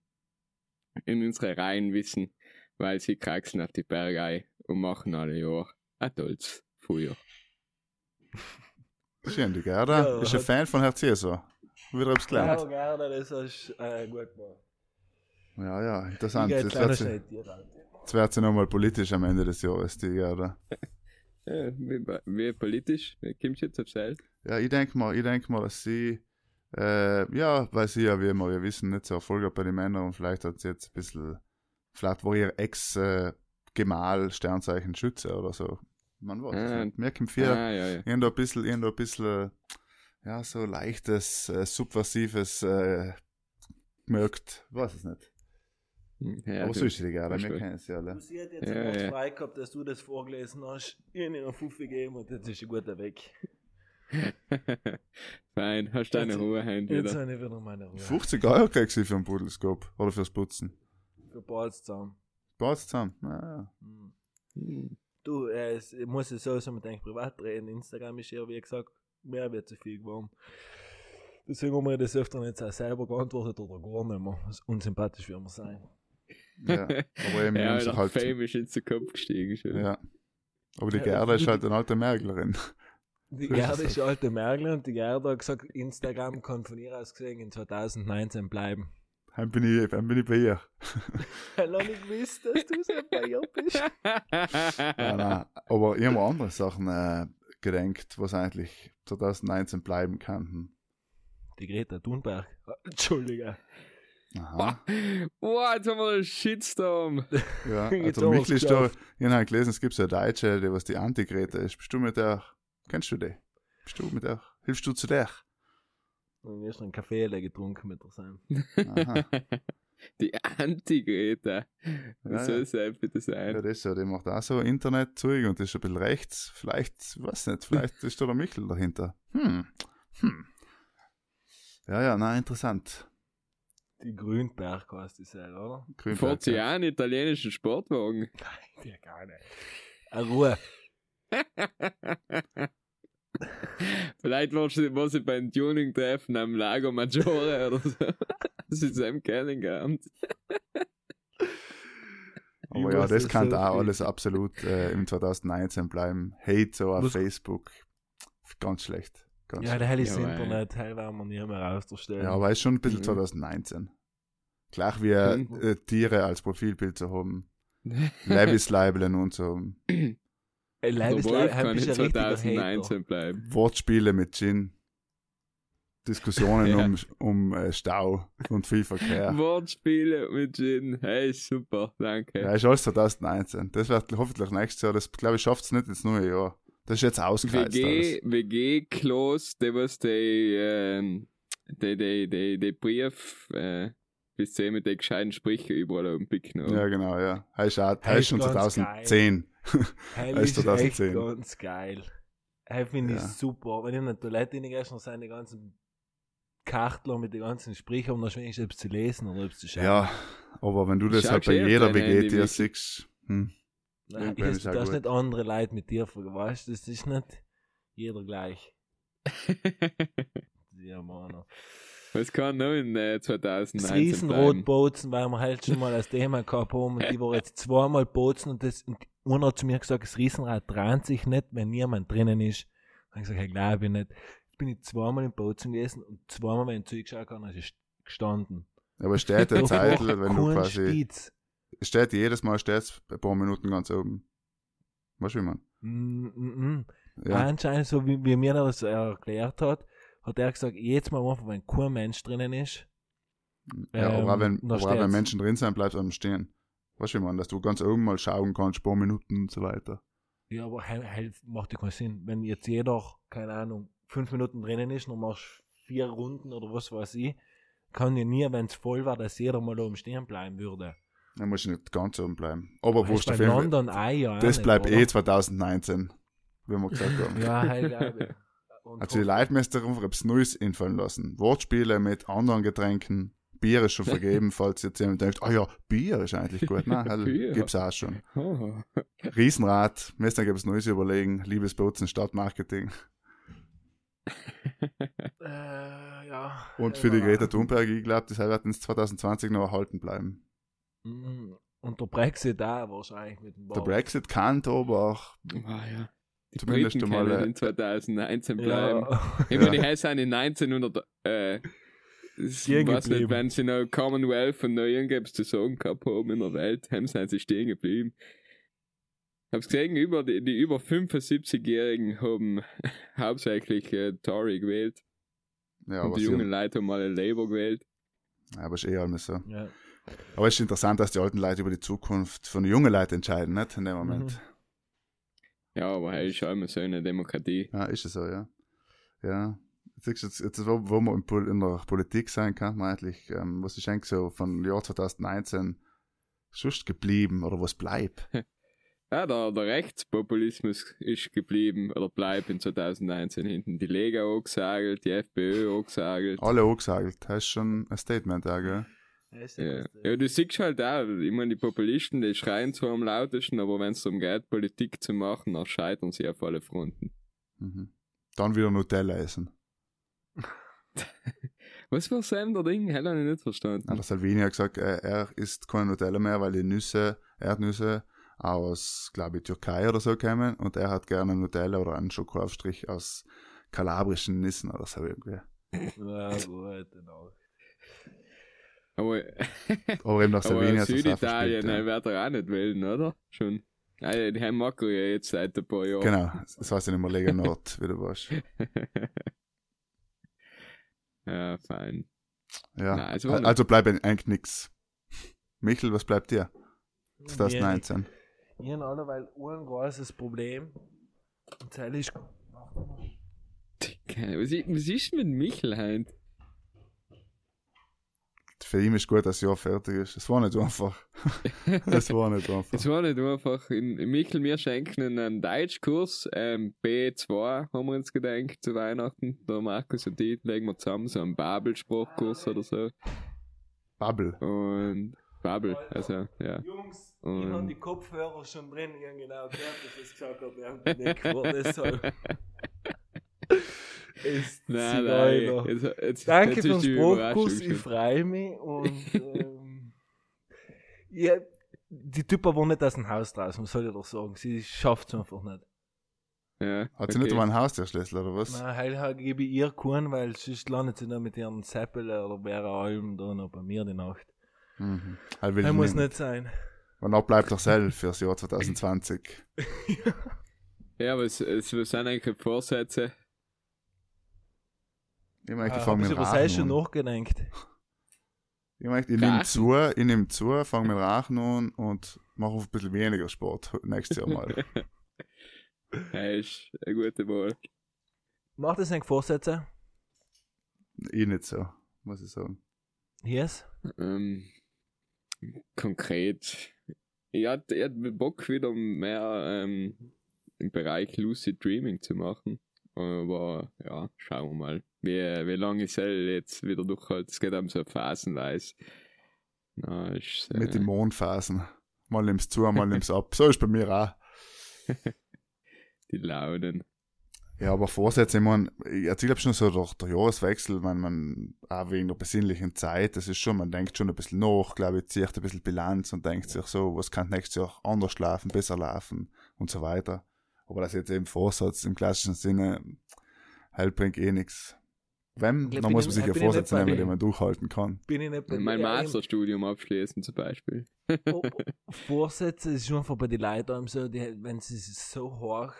in unsere Reihen wissen, weil sie kraxeln auf die Berge und machen alle Jahr ein tolles Feuer. Schön, die Gerda. Ja, ist ein Fan von Herr Cäsar. Wieder Ja, gelernt. Gerda, das hast du äh, gut gemacht. Ja, ja, interessant. Jetzt wird, halt. jetzt wird sie nochmal politisch am Ende des Jahres, die Gerda. *laughs* Ja, wie, wie politisch? Wie kommst du jetzt aufs Feld? Ja, ich denke mal, ich denk mal, dass sie, äh, ja, weil sie ja, wie immer, wir wissen, nicht so erfolgreich bei den Männern und vielleicht hat sie jetzt ein bisschen, vielleicht war ihr Ex-Gemahl Sternzeichen Schütze oder so. Man weiß es Ah. nicht. Mir kommt viel, Ah, ja, ja. irgendwo ein bisschen, irgendwo ein bisschen, ja, so leichtes, äh, subversives, äh, gemerkt, weiß es nicht. Ja so ist die ist wir kennen sie alle. Sie hat jetzt Ja, ja, ja. frei gehabt, dass du das vorgelesen hast. Ich habe ihnen Fuffi gegeben und jetzt ist ein guter weg. *laughs* Fein, hast deine Jetzt- Ruhe Jetzt wieder. habe ich wieder meine Ruhe. 50 Euro kriegst du für einen Pudelskop oder fürs Putzen. Für Balls zusammen. Passt zusammen. Ja, Hm. Hm. Du, äh, es ich muss es sowieso mit eigentlich privat reden. Instagram ist ja, wie gesagt, mehr wird zu viel geworden. Deswegen haben wir das öfter nicht auch selber geantwortet oder gar nicht mehr. Unsympathisch wie wir sein. Ja. *laughs* Aber eben, Ja, der halt, Fame ist jetzt zu Kopf gestiegen schon. ja. Aber die Gerda ist halt eine alte Merglerin. *laughs* Die Gerda ist alte Merkel und die Gerda hat gesagt, Instagram kann von ihr aus gesehen in 2019 bleiben. Dann bin ich, dann bin ich bei ihr. Ich *laughs* noch nicht gewusst, dass du so bei ihr bist. Nein, nein. Aber ich habe andere Sachen äh, gedenkt, was eigentlich 2019 bleiben könnten. Die Greta Thunberg. Entschuldige. Aha. *laughs* Wow, jetzt haben wir einen Shitstorm. Ja, *laughs* also haben ist da, ich habe gelesen, es gibt so eine Deutsche, die was die Antigrete ist. Bist du mit der, kennst du die? Bist du mit der, hilfst du zu der? Und erst einen Kaffee getrunken mit der Sam. Aha. *laughs* Die Anti-Greta. Was Ja, soll ja. es denn bitte Ja, sein? das ist ja, die macht auch so Internetzeug und ist ein bisschen rechts. Vielleicht, weiß nicht, vielleicht ist da der Michel dahinter. Hm. Hm. Ja, ja, na, interessant. Die Grünberg heißt die Serie, oder? Grünberg, Fährt sie ja. auch einen italienischen Sportwagen? *laughs* Nein, die gar nicht. Eine Ruhe. *laughs* Vielleicht war sie, war sie beim Tuning-Treffen am Lago Maggiore oder so. Sie ist einem kennengelernt. Aber Ich ja, das kann so auch viel. alles absolut äh, im 2019 bleiben. Hate so auf Was- Facebook. Ganz schlecht. Ganz Ja, der hell ist Ja, Internet, hell werden wir nie mehr rausstellen. Ja, aber ist schon ein bisschen Mhm. 2019. Gleich wie äh, äh, Tiere als Profilbild zu haben. *laughs* Levis labeln und so. Wolf Leib, kann Hater. 2019 bleiben. Wortspiele mit Gin. Diskussionen *laughs* Ja. um, um äh, Stau und viel Verkehr. *laughs* Wortspiele mit Gin. Hey, super, danke. Ja, ist alles 2019. Das wird hoffentlich nächstes Jahr. Das, glaube ich, schafft es nicht ins neue Jahr. Das ist jetzt ausgereizt WG, alles. WG Klos, der was die, ähm, die, die, die, die Brief, äh, bis sie mit den gescheiten Sprüchen überall oben picken. Ja, genau, ja. Ist, auch, ist schon ist ganz 2010. Hell Das ist ist echt 2010. ganz geil. Hey, finde ich Ja. super. Wenn ich in der Toilette reingehst, dann sind die ganzen Kartler mit den ganzen Sprüchen, um dann wenigstens etwas zu lesen oder etwas zu schauen. Ja, aber wenn du das halt bei jeder WG dir siehst, hm, Nein, ich, ist nicht andere Leute mit dir weißt du? Das ist nicht jeder gleich. *laughs* Ja, Mann. Was kann noch in äh, Das 2019 bleiben? Riesenrotbozen, weil wir halt schon mal das Thema gehabt haben und die war jetzt *laughs* zweimal bozen und das und einer hat zu mir gesagt, das Riesenrad dreht sich nicht, wenn niemand drinnen ist. Dann habe ich gesagt, hey, glaube ich nicht. Jetzt bin ich zweimal im Bozen gewesen und zweimal, wenn ich zugeschaut habe, ist es gestanden. aber steht der Da Zeit, war wenn du quasi, Spitz. Steht jedes Mal steht's ein paar Minuten ganz oben. Weißt du, wie man? Mm, mm, mm. Ja. Anscheinend, so wie, wie mir das erklärt hat, hat er gesagt, jetzt mal einfach, wenn kein Mensch drinnen ist, ja, aber ähm, wenn, aber wenn steht's. Menschen drin sind, bleibst du am Stehen. Weißt du, wie man, dass du ganz oben mal schauen kannst, ein paar Minuten und so weiter. Ja, aber hell macht ja keinen Sinn. Wenn jetzt jeder, keine Ahnung, fünf Minuten drinnen ist, dann machst vier Runden oder was weiß ich, kann ja nie, wenn es voll war, dass jeder mal oben stehen bleiben würde. Dann musst du nicht ganz oben bleiben. Aber wurscht, ist auf jeden Fall. London auch ja Das nicht, bleibt oder? eh 2019, wie wir gesagt haben. Ja, ich. *laughs* Und Also die Leitmeister einfach etwas Neues einfallen lassen. Wortspiele mit anderen Getränken. Bier ist schon vergeben, *laughs* falls jetzt jemand denkt, ah ja, Bier ist eigentlich gut. Nein, halt, gibt's auch schon. Oh. Riesenrad, müssen wir etwas Neues überlegen. Liebes Bozen, Stadtmarketing. *laughs* Äh, ja. Und für die. Greta Thunberg, ich glaube, das wird uns 2020 noch erhalten bleiben. Mm, Und der Brexit da wahrscheinlich mit dem Der Bau. Brexit kann aber auch, Ah, ja. Die Zumindest Briten können in 2019 bleiben. Ja. *laughs* Ich meine, die sind in 1900, äh, ich Stehen weiß nicht, wenn sie noch Commonwealth und noch irgendwas zu sagen gehabt haben in der Welt, haben sie sie stehen geblieben. Ich hab's gesehen, über die, die über 75-Jährigen haben *laughs* hauptsächlich äh, Tory gewählt. ja, und die jungen Leute haben alle Labour gewählt. ja, aber ist eh alles so. ja. Aber es ist interessant, dass die alten Leute über die Zukunft von den jungen Leuten entscheiden, nicht? In dem Mhm. Moment. Ja, aber hey, ist auch immer so eine Demokratie. Ja, ist es so, ja. Ja. Jetzt, jetzt, jetzt wo, wo man in, in der Politik sein kann, man eigentlich, ähm, was ist eigentlich so von Jahr 2019 sonst geblieben oder was bleibt? *laughs* Ja, der, der Rechtspopulismus ist geblieben oder bleibt in 2019 hinten. Die Lega angesagelt, die FPÖ angesagelt. Alle angesagelt. Das ist schon ein Statement, ja, gell? Ja. ja, du siehst halt auch, ich meine, die Populisten, die schreien zwar am lautesten, aber wenn es darum geht, Politik zu machen, dann scheitern sie auf alle Fronten. Mhm. Dann wieder Nutella essen. *laughs* Was war Sam der Ding? Hätte ich nicht verstanden. Ja, der Salvini hat gesagt, er, er isst keine Nutella mehr, weil die Nüsse, Erdnüsse aus, glaube ich, Türkei oder so kommen und er hat gerne Nutella oder einen Schokoaufstrich aus kalabrischen Nissen oder so irgendwie. Ja, gut, genau. Aber, Aber eben nach *laughs* auch Süditalien ja. wird er auch nicht wählen, oder? Schon. Ja, die haben Makro ja jetzt seit ein paar Jahren. Genau, *laughs* das heißt ja nicht mehr Lega Nord, wie du weißt. *laughs* ja, fein. Ja, Nein, nicht. also bleibt eigentlich nix. Michel, was bleibt dir? 2019. Ich habe alleweil ein großes Problem. Und das ist. Keine- Was ist, was ist mit Michel heint? Für ihn ist gut, dass das Jahr fertig ist. Es war nicht einfach. *laughs* Es war nicht einfach. Es war nicht einfach. In, in Michel, wir schenken ihnen einen Deutschkurs, ähm, B2 haben wir uns gedacht zu Weihnachten. Der Markus und ich legen wir zusammen so einen Babel-Sprachkurs oder so. Bubble. Und Babel, also, ja. Jungs, ich Und- habe die Kopfhörer schon drin. Ich habe genau gehört, dass es gesagt hat, während der Deck wurde. Deshalb. Ist Nein, Zigeuner. nein. Jetzt, jetzt, Danke jetzt für den Spruchkuss, ich freue mich. Und ähm, ja, die Typen wohnen nicht aus dem Haus draußen, was soll ich doch sagen? Sie schafft es einfach nicht. Ja, Hat sie nicht okay. einmal einen Haustürschlüssel oder was? Nein, heil gebe ich ihr keinen, weil sonst landet sie dann mit ihren Seppele oder Vera Alm da noch bei mir die Nacht. Mhm. Er will Das muss nicht. sein. Und auch bleibt doch selbst fürs Jahr 2020. *laughs* Ja, aber es, es sind eigentlich Vorsätze? Ich möchte Ah, fangen mit das schon Rachen an. nachgedacht. Ich möchte, ich nehme zu, ich nehme zu, fange mit Rachen an und mache ein bisschen weniger Sport *laughs* nächstes Jahr mal. *laughs* Ja, ist eine gute Wahl. Macht das eigentlich Vorsätze? ich nicht so, muss ich sagen. Yes? Ähm, konkret. Ich hatte, ich hatte Bock wieder mehr ähm, im Bereich Lucid Dreaming zu machen. Aber ja, schauen wir mal, wie, wie lange ich soll jetzt wieder durchhalte. Es geht um so phasenweise. Na, ist, äh, Mit den Mondphasen. Mal nimmst zu, mal nimmst ab. So ist bei mir auch. die Launen. Ja, aber Vorsätze, ich meine, ich erzähle schon so durch der Jahreswechsel, wenn man auch wegen der besinnlichen Zeit, das ist schon, man denkt schon ein bisschen nach, glaube ich, zieht ein bisschen Bilanz und denkt sich so, was kann nächstes Jahr anders laufen, besser laufen und so weiter. Aber das jetzt eben Vorsatz im klassischen Sinne, halt bringt eh nichts. Wenn, glaub, dann muss man sich ja Vorsätze nehmen, die man durchhalten kann. Bin ich nicht bei Mein. Masterstudium abschließen zum Beispiel. Oh, oh, Vorsätze ist schon einfach bei den Leuten so, die, wenn sie es so hoch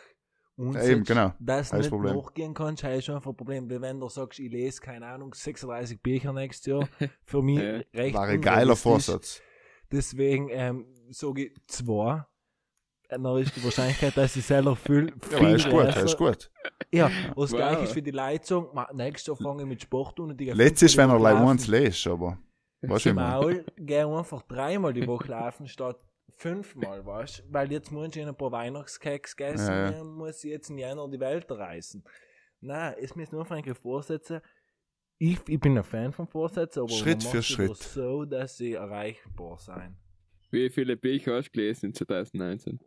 Ja, eben, genau. dass du nicht Problem. nachgehen kannst, ist schon einfach ein Problem. Weil wenn du sagst, ich lese, keine Ahnung, 36 Bücher nächstes Jahr, für mich *laughs* Ja. recht War ein geiler. Vorsatz. Deswegen ähm, sage ich zwei. Dann ist die Wahrscheinlichkeit, dass ich selber viel, Ja, aber ist gut, ist gut. Ja, was Wow. gleich ist für die ma, nächstes Jahr fange ich mit Sport an und die gehen Letztes, wenn er Woche eins lässt, aber, weißt du. Maul geh einfach dreimal die Woche laufen statt fünfmal, weißt du? Weil jetzt muss ich ein paar Weihnachtskeks essen Ja, ja. und muss ich jetzt im Januar die Welt reisen. Nein, es müssen nur einfach Vorsätze. Ich, ich bin ein Fan von Vorsätzen, aber Schritt man für Schritt. so, dass sie erreichbar sein. Wie viele Bücher hast du gelesen in 2019?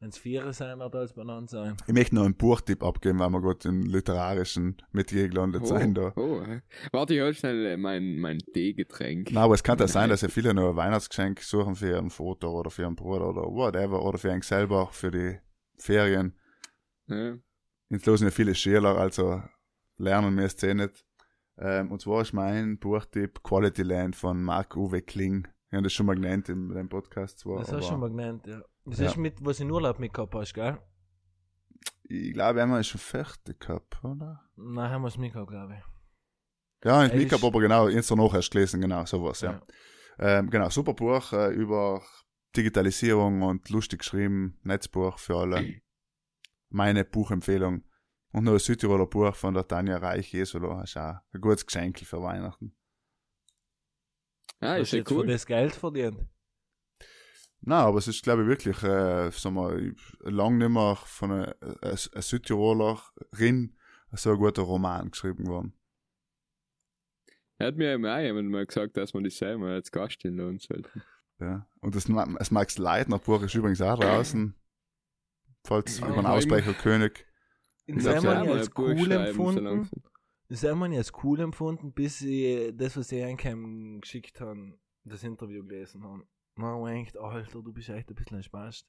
Wenn es vier sein wird, als benannt sein. Ich möchte noch einen Buchtipp abgeben, weil wir gerade im literarischen Metier gelandet sind da. oh, äh. Warte, ich hol schnell äh, mein, mein Teegetränk. Na, aber es kann ja sein, dass ja viele noch ein Weihnachtsgeschenk suchen für ihren Vater oder für ihren Bruder oder whatever oder für einen selber für die Ferien. Ja. Jetzt losen ja viele Schüler, also lernen wir es eh nicht. Ähm, und zwar ist mein Buchtipp Quality Land von Marc-Uwe Kling. Ich habe das schon mal genannt in dem Podcast zwar. Das hast du schon mal genannt, ja. Das Ja. ist mit, was in Urlaub mitgehabt hast, gell? Ich glaube, einmal ist schon fertig gehabt, oder? Nein, haben wir es mitgehabt, glaube ich. Ja, ich mitgehabt, aber genau, jetzt danach erst gelesen, genau, sowas, ja. Ähm, genau, super Buch äh, über Digitalisierung und lustig geschrieben, Netzbuch für alle. Meine Buchempfehlung. Und noch ein Südtiroler Buch von der Tanja Reich Jesolo. Ist auch ein gutes Geschenk für Weihnachten. Ah, Hast ist ja cool. das Geld verdient? Na, aber es ist, glaube ich, wirklich, äh, sagen wir, lang nicht mehr von einer äh, einer Südtirolerin so ein guter Roman geschrieben worden. Er hat mir im auch jemand mal gesagt, dass man das selber als Gast einladen sollte. Ja. Und das, das Max Leitner Buch ist übrigens auch draußen. Falls Ja, über den hab ich Ausbrecher König. In ja mal als cool so empfunden. langsam. Das haben wir als cool empfunden, bis sie das, was sie einkam geschickt haben, das Interview gelesen haben. Man denkt, Alter, du bist echt ein bisschen ein Spaß.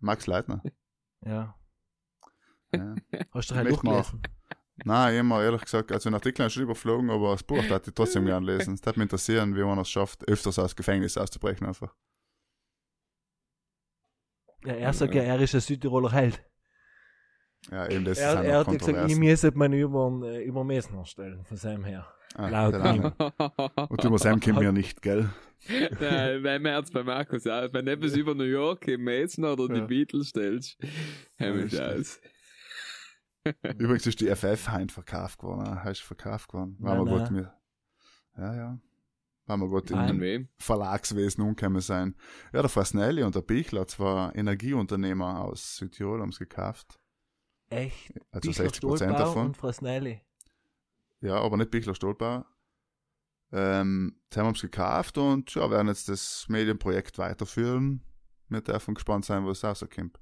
Max Leitner. Ja. Ja. Hast du halt man durchgelesen? Nein, immer ehrlich gesagt, also den Artikel habe ich schon überflogen, aber das Buch hätte ich trotzdem gerne lesen. Es würde mich interessieren, wie man es schafft, öfters aus Gefängnis auszubrechen einfach. Ja, er sagt ja, er ist ein Südtiroler Held. Ja, eben das ist Er, halt er hat gesagt, ich müsste man über, äh, über Messner stellen, von seinem her. Ah, Laut Name. Und über Sam kennen wir nicht, gell? *laughs* Nein, mein Herz bei Markus aus. Wenn du etwas über New York im Mason oder Ja. die Beatles stellst, Ja, aus. Übrigens ist die FF heint verkauft worden. Ah, Heißt verkauft worden. Weil wir Nein, gut mir. Ja, ja. Weil wir gut Nein. Im wem? Verlagswesen umgekommen sein. Ja, der Fasnelli und der Bichler, zwei Energieunternehmer aus Südtirol, haben es gekauft. Echt? Also Bichler 60 Prozent davon. und Frasnelli. Ja, aber nicht Bichler Stolbau. Ähm, die haben es gekauft und ja, werden jetzt das Medienprojekt weiterführen. Wir dürfen gespannt sein, was rauskommt.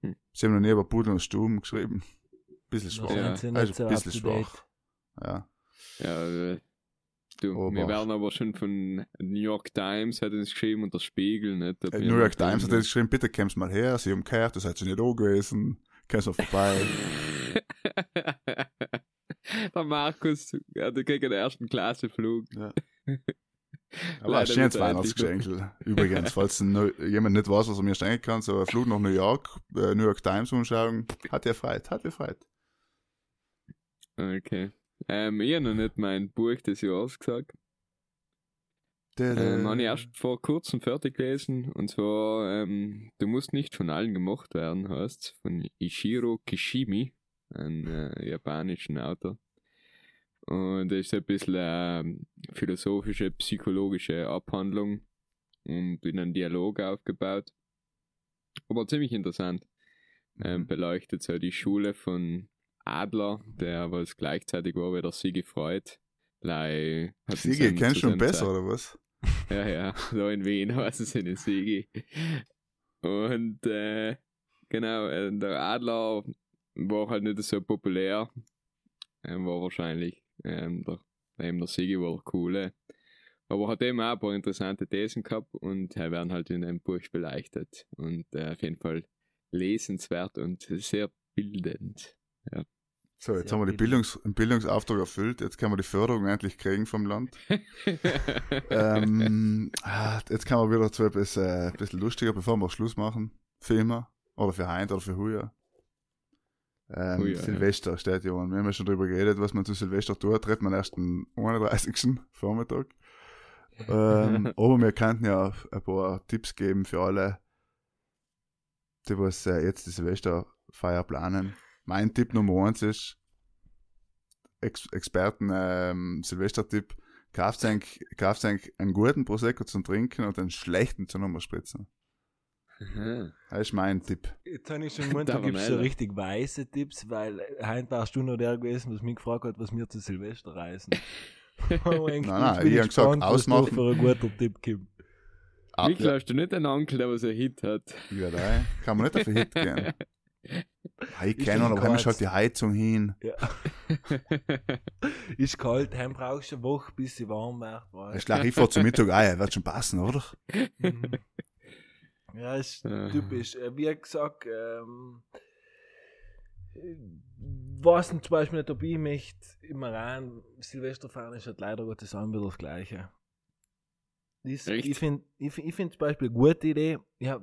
Hm. Sie haben noch nie über Pudel und Stuben geschrieben. Bisschen schwach. Ja. Also nicht so ein bisschen schwach. Ja. Ja, äh, du, wir werden aber schon von New York Times hat uns geschrieben und der Spiegel, nicht? Äh, wir New York Times hat jetzt geschrieben, bitte kommst mal her, sie umkehrt, das hat sie nicht da gewesen, kommst mal vorbei. der Markus, der kriegt den ersten Klasseflug. Ja. *laughs* Aber ein schönes er Weihnachtsgeschenk. Übrigens, falls jemand nicht weiß, was er mir schenken kann, so ein Flug nach New York, äh, New York Times anschauen, hat ihr Freude, hat ihr Freude. Okay. Ähm, ich habe noch nicht mein Buch des Jahres gesagt. Ähm, habe ich erst vor kurzem fertig gelesen. Und zwar, ähm, Du musst nicht von allen gemocht werden, heißt von Ishiro Kishimi, ein äh, japanischen Autor. Und das ist ein bisschen ähm, philosophische, psychologische Abhandlung und in einem Dialog aufgebaut. Aber ziemlich interessant. Ähm, beleuchtet so die Schule von Adler, der was gleichzeitig war wie der Sigi Freud. Seinem- kennst du schon besser, Zeit- oder was? Ja, ja, so in Wien heißt es in Sigi. Und äh, genau, äh, der Adler war halt nicht so populär. Ähm, war wahrscheinlich ähm, der, eben der Sigi war der coole. Aber hat eben auch ein paar interessante Thesen gehabt und werden halt in einem Buch beleuchtet. Und äh, auf jeden Fall lesenswert und sehr bildend. So, jetzt Sehr haben wir bildlich. Bildungs den Bildungsauftrag erfüllt, jetzt können wir die Förderung endlich kriegen vom Land. ähm, *laughs* ah, jetzt kann man wieder zu etwas äh, ein bisschen lustiger, bevor wir Schluss machen. Für immer. Oder für Heint oder für Huja. Ähm, Huja, ja. Silvester steht ja an. Wir haben ja schon drüber geredet, was man zu Silvester tut. Tritt man erst am 31. *laughs* Vormittag. ähm, *laughs* aber wir könnten ja ein paar Tipps geben für alle, die was äh, jetzt die Silvesterfeier planen. Mein Tipp Nummer eins ist, Ex Experten ähm, Silvestertipp, kauft euch kauft euch einen guten Prosecco zum Trinken und einen schlechten zum Nummer spritzen. Aha. Das ist mein Tipp. Jetzt habe ich schon *laughs* gemeint, du gibst so Tavernella. richtig weiße Tipps, weil heute warst du noch der gewesen, was mich gefragt hat, was wir zu Silvester reisen. *laughs* nein, nein, ich hab gesagt, ausmachen. für ein guter Tipp gibt. Ah, Mikl, ja, hast du nicht einen Onkel, der was ein Hit hat? ja, da kann man nicht auf den Hit gehen. *laughs* Ahnung, das aber heim kurz? schaut die Heizung hin. Ja. *laughs* Ist kalt, heim brauchst du eine Woche, bis sie warm wird. Ich weißt schlage ich vor zum Mittag, ah, ja, wird schon passen, oder? Mhm. ja, ist Äh. typisch. Äh, Wie gesagt, ähm, äh, nicht, zum Beispiel nicht, ob ich möchte im Iran Silvester feiern, ist halt leider Gottes auch wieder das Gleiche. Das, ich finde ich, find- ich zum Beispiel eine gute Idee. Ja,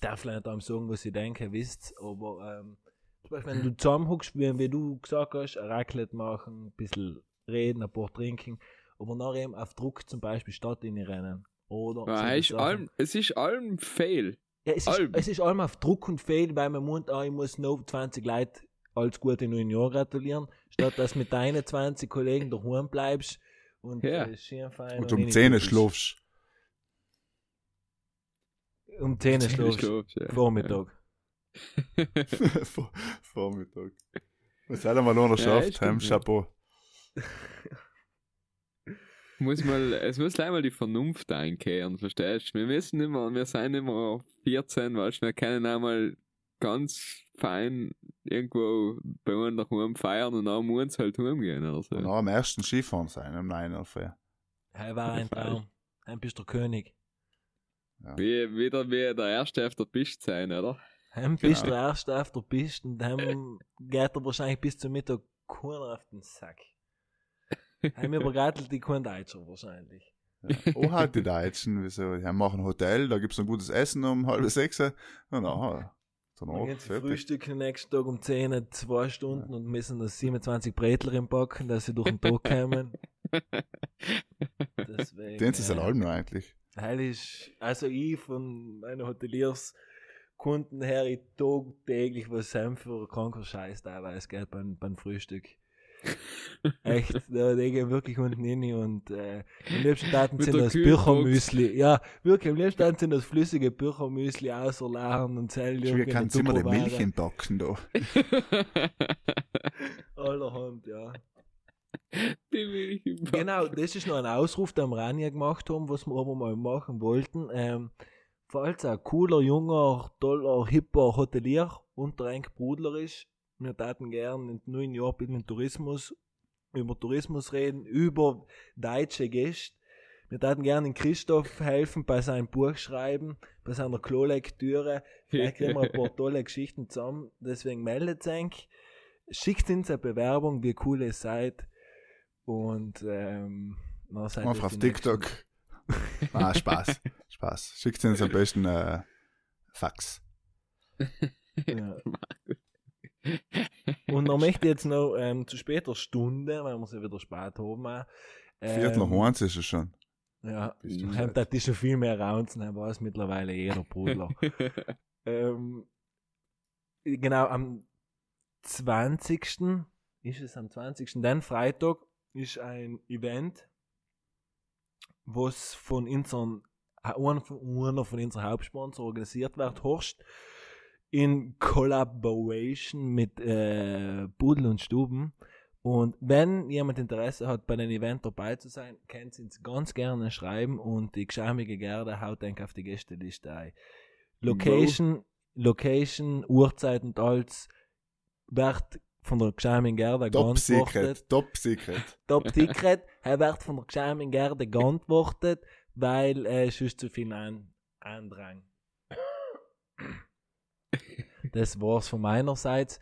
darf nicht einem sagen, was ich denke, wisst aber ähm, zum Beispiel, wenn du zusammenhuckst, wie, wie du gesagt hast, ein Raclette machen, ein bisschen reden, ein paar trinken, aber nachher eben auf Druck zum Beispiel Stadt in rennen. Oder Ja, ist allem, es ist allem fail. Ja, es, ist, Allem. es ist allem auf Druck und Fehl, weil man meint, ah, ich muss noch 20 Leute alles Gute neuen Jahr gratulieren, statt dass mit deinen 20 Kollegen daheim bleibst und Ja. äh, schön fein Und um wenig 10 bist. schlafst. Um 10 schläfst. Schlafst, ja. Vormittag. *laughs* *laughs* Vor- Vormittag. Was hat er mal noch geschafft? Heim, ja. Chapeau. *laughs* Muss mal, es muss gleich mal die Vernunft einkehren, verstehst du? Wir wissen immer, wir sind immer 14, weißt du, wir können einmal ganz fein irgendwo bei uns daheim feiern und dann muss halt heimgehen oder so. Und auch am ersten Skifahren sein, am 9. Hey, war ein Traum. Heim bist der König. Wie, wieder wie der Erste auf der Piste sein, oder? Heim bist Genau. der Erste auf der Piste und heim geht er wahrscheinlich bis zum Mittag keiner auf den Sack. Heim übergatelt die kein Deutscher wahrscheinlich. Oh, halt die Deutschen, wieso? Die machen ein Hotel, da gibt's ein gutes Essen um halb sechs. Und aha, Dann Danach, gehen sie fertig. frühstücken nächsten Tag um 10, zwei Stunden und müssen das 27 Brettler im Backen, dass sie durch den Tag kommen. *laughs* Deswegen. Den ist es allem noch eigentlich. Heil ist, also ich von meinen Hoteliers Kunden her, ich tagtäglich was heim für kranker Scheiß teilweise, gell, beim, beim Frühstück. *laughs* Echt, da die gehen wirklich unten rein und äh, am liebsten Taten sind das. Büchermüsli. Ja, wirklich, am liebsten Taten sind das flüssige Büchermüsli auserlachen und zählen Schon kann immer die Milch entbacken da. *laughs* Allerhand, ja. *laughs* Genau, das ist noch ein Ausruf, den wir auch nie gemacht haben, was wir aber mal machen wollten. Ähm, falls ein cooler, junger, toller, hipper Hotelier unter ein Brudler ist, wir taten gern in den neuen Jahr ein bisschen Tourismus, über Tourismus reden, über deutsche Gäste. Wir taten gerne Christoph helfen bei seinem Buch schreiben, bei seiner Klolektüre. Vielleicht kriegen wir ein paar *laughs* tolle Geschichten zusammen. Deswegen meldet euch. Schickt uns eine Bewerbung, wie cool ihr seid. Und ähm, dann seid Einfach auf TikTok. *laughs* ah, Spaß. Spaß. Schickt uns am besten äh, Fax. Ja. *laughs* Und dann möchte ich jetzt noch ähm, zu später Stunde, weil wir sie wieder spät haben. auch, Viertel nach ähm, eins ist es schon. Ja, ähm, das ist schon viel mehr Raunzen, dann weiß mittlerweile jeder Brudler. *laughs* ähm, genau, am 20. ist es am 20. Dann Freitag ist ein Event, was von unseren, äh, einer von, unseren Hauptsponsor organisiert wird, Horst, in Collaboration mit äh, und Stuben. Und wenn jemand Interesse hat, bei dem Event dabei zu sein, könnt ihr uns ganz gerne schreiben und die geschämige Gerde haut denk auf die Gästeliste ein. Location, Location, Uhrzeit und alles wird von der geschämigen Gerde Top geantwortet. Secret. Top Secret. *laughs* Top Secret. er wird von der geschämigen Gerde geantwortet, weil äh, sonst zu viel an Andrang. *laughs* Das war's von meinerseits.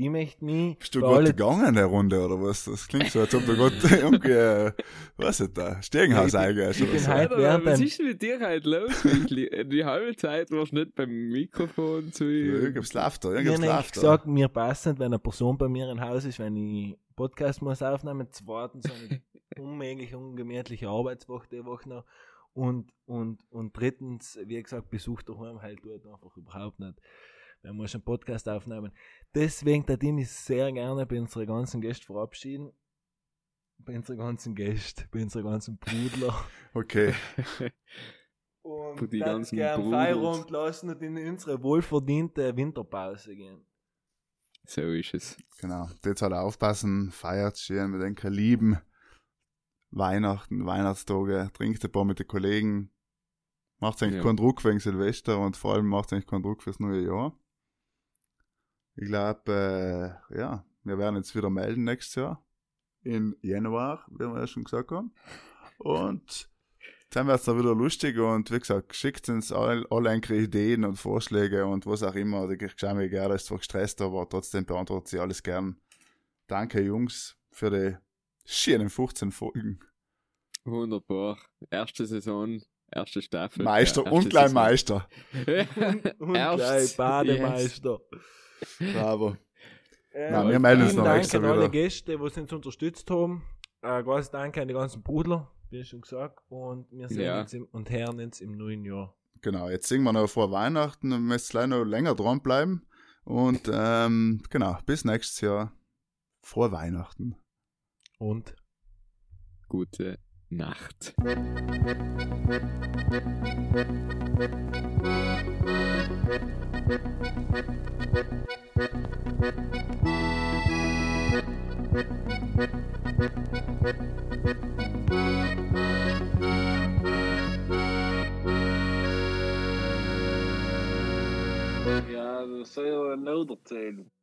Ich möchte mich Bist du gerade gegangen in der Runde oder was? Das klingt so, als ob du gerade *laughs* irgendwie, äh, was ist da? Stegenhaus Ich bin- eingehst ich oder bin so. halt- Alter, was ist denn mit dir heute los? Wirklich? Die halbe Zeit warst du nicht beim Mikrofon zu Irgendwas läuft da, Ich irgendwas habe läuft da. gesagt, mir passend, wenn eine Person bei mir im Haus ist, wenn ich Podcast muss aufnehmen, zweitens so eine *laughs* unmöglich ungemütliche Arbeitswoche die Woche noch und, und, und drittens, wie gesagt, Besuch daheim halt tut einfach überhaupt nicht. Man muss einen Podcast aufnehmen. Deswegen, da ich mich sehr gerne bei unseren ganzen Gästen verabschieden. Bei unseren ganzen Gästen, bei unseren ganzen Brudler. *laughs* Okay. Und die ganzen gern. Feierabend lassen und in unsere wohlverdiente Winterpause gehen. So ist es. Genau. Jetzt halt aufpassen, feiert schön mit den lieben Weihnachten, Weihnachtstage, trinkt ein paar mit den Kollegen. Macht eigentlich Ja. keinen Druck wegen Silvester und vor allem macht eigentlich keinen Druck fürs neue Jahr. Ich glaube, äh, ja, wir werden uns wieder melden nächstes Jahr. In Januar, wie wir ja schon gesagt haben. Und dann wird es dann wieder lustig und wie gesagt, schickt uns all, alle eure Ideen und Vorschläge und was auch immer. Die Geschäme gerne ist zwar gestresst, aber trotzdem beantwortet sie alles gern. Danke, Jungs, für die schönen 15 Folgen. Wunderbar. Erste Saison, erste Staffel. Meister Ja, und erste gleich Saison. Meister. *laughs* Und Erst- gleich Bademeister. Bravo. Äh, Nein, wir melden uns noch Dank extra an alle wieder. Gäste, die uns unterstützt haben. Äh, großes Dank an die ganzen Brudler, wie schon gesagt. Und wir sehen Ja. uns im, und hören uns im neuen Jahr. Genau, jetzt singen wir noch vor Weihnachten und müsst gleich noch länger dranbleiben. Und ähm, genau, bis nächstes Jahr. Vor Weihnachten. Und Gute Nacht. Ja, dat een heel nodig.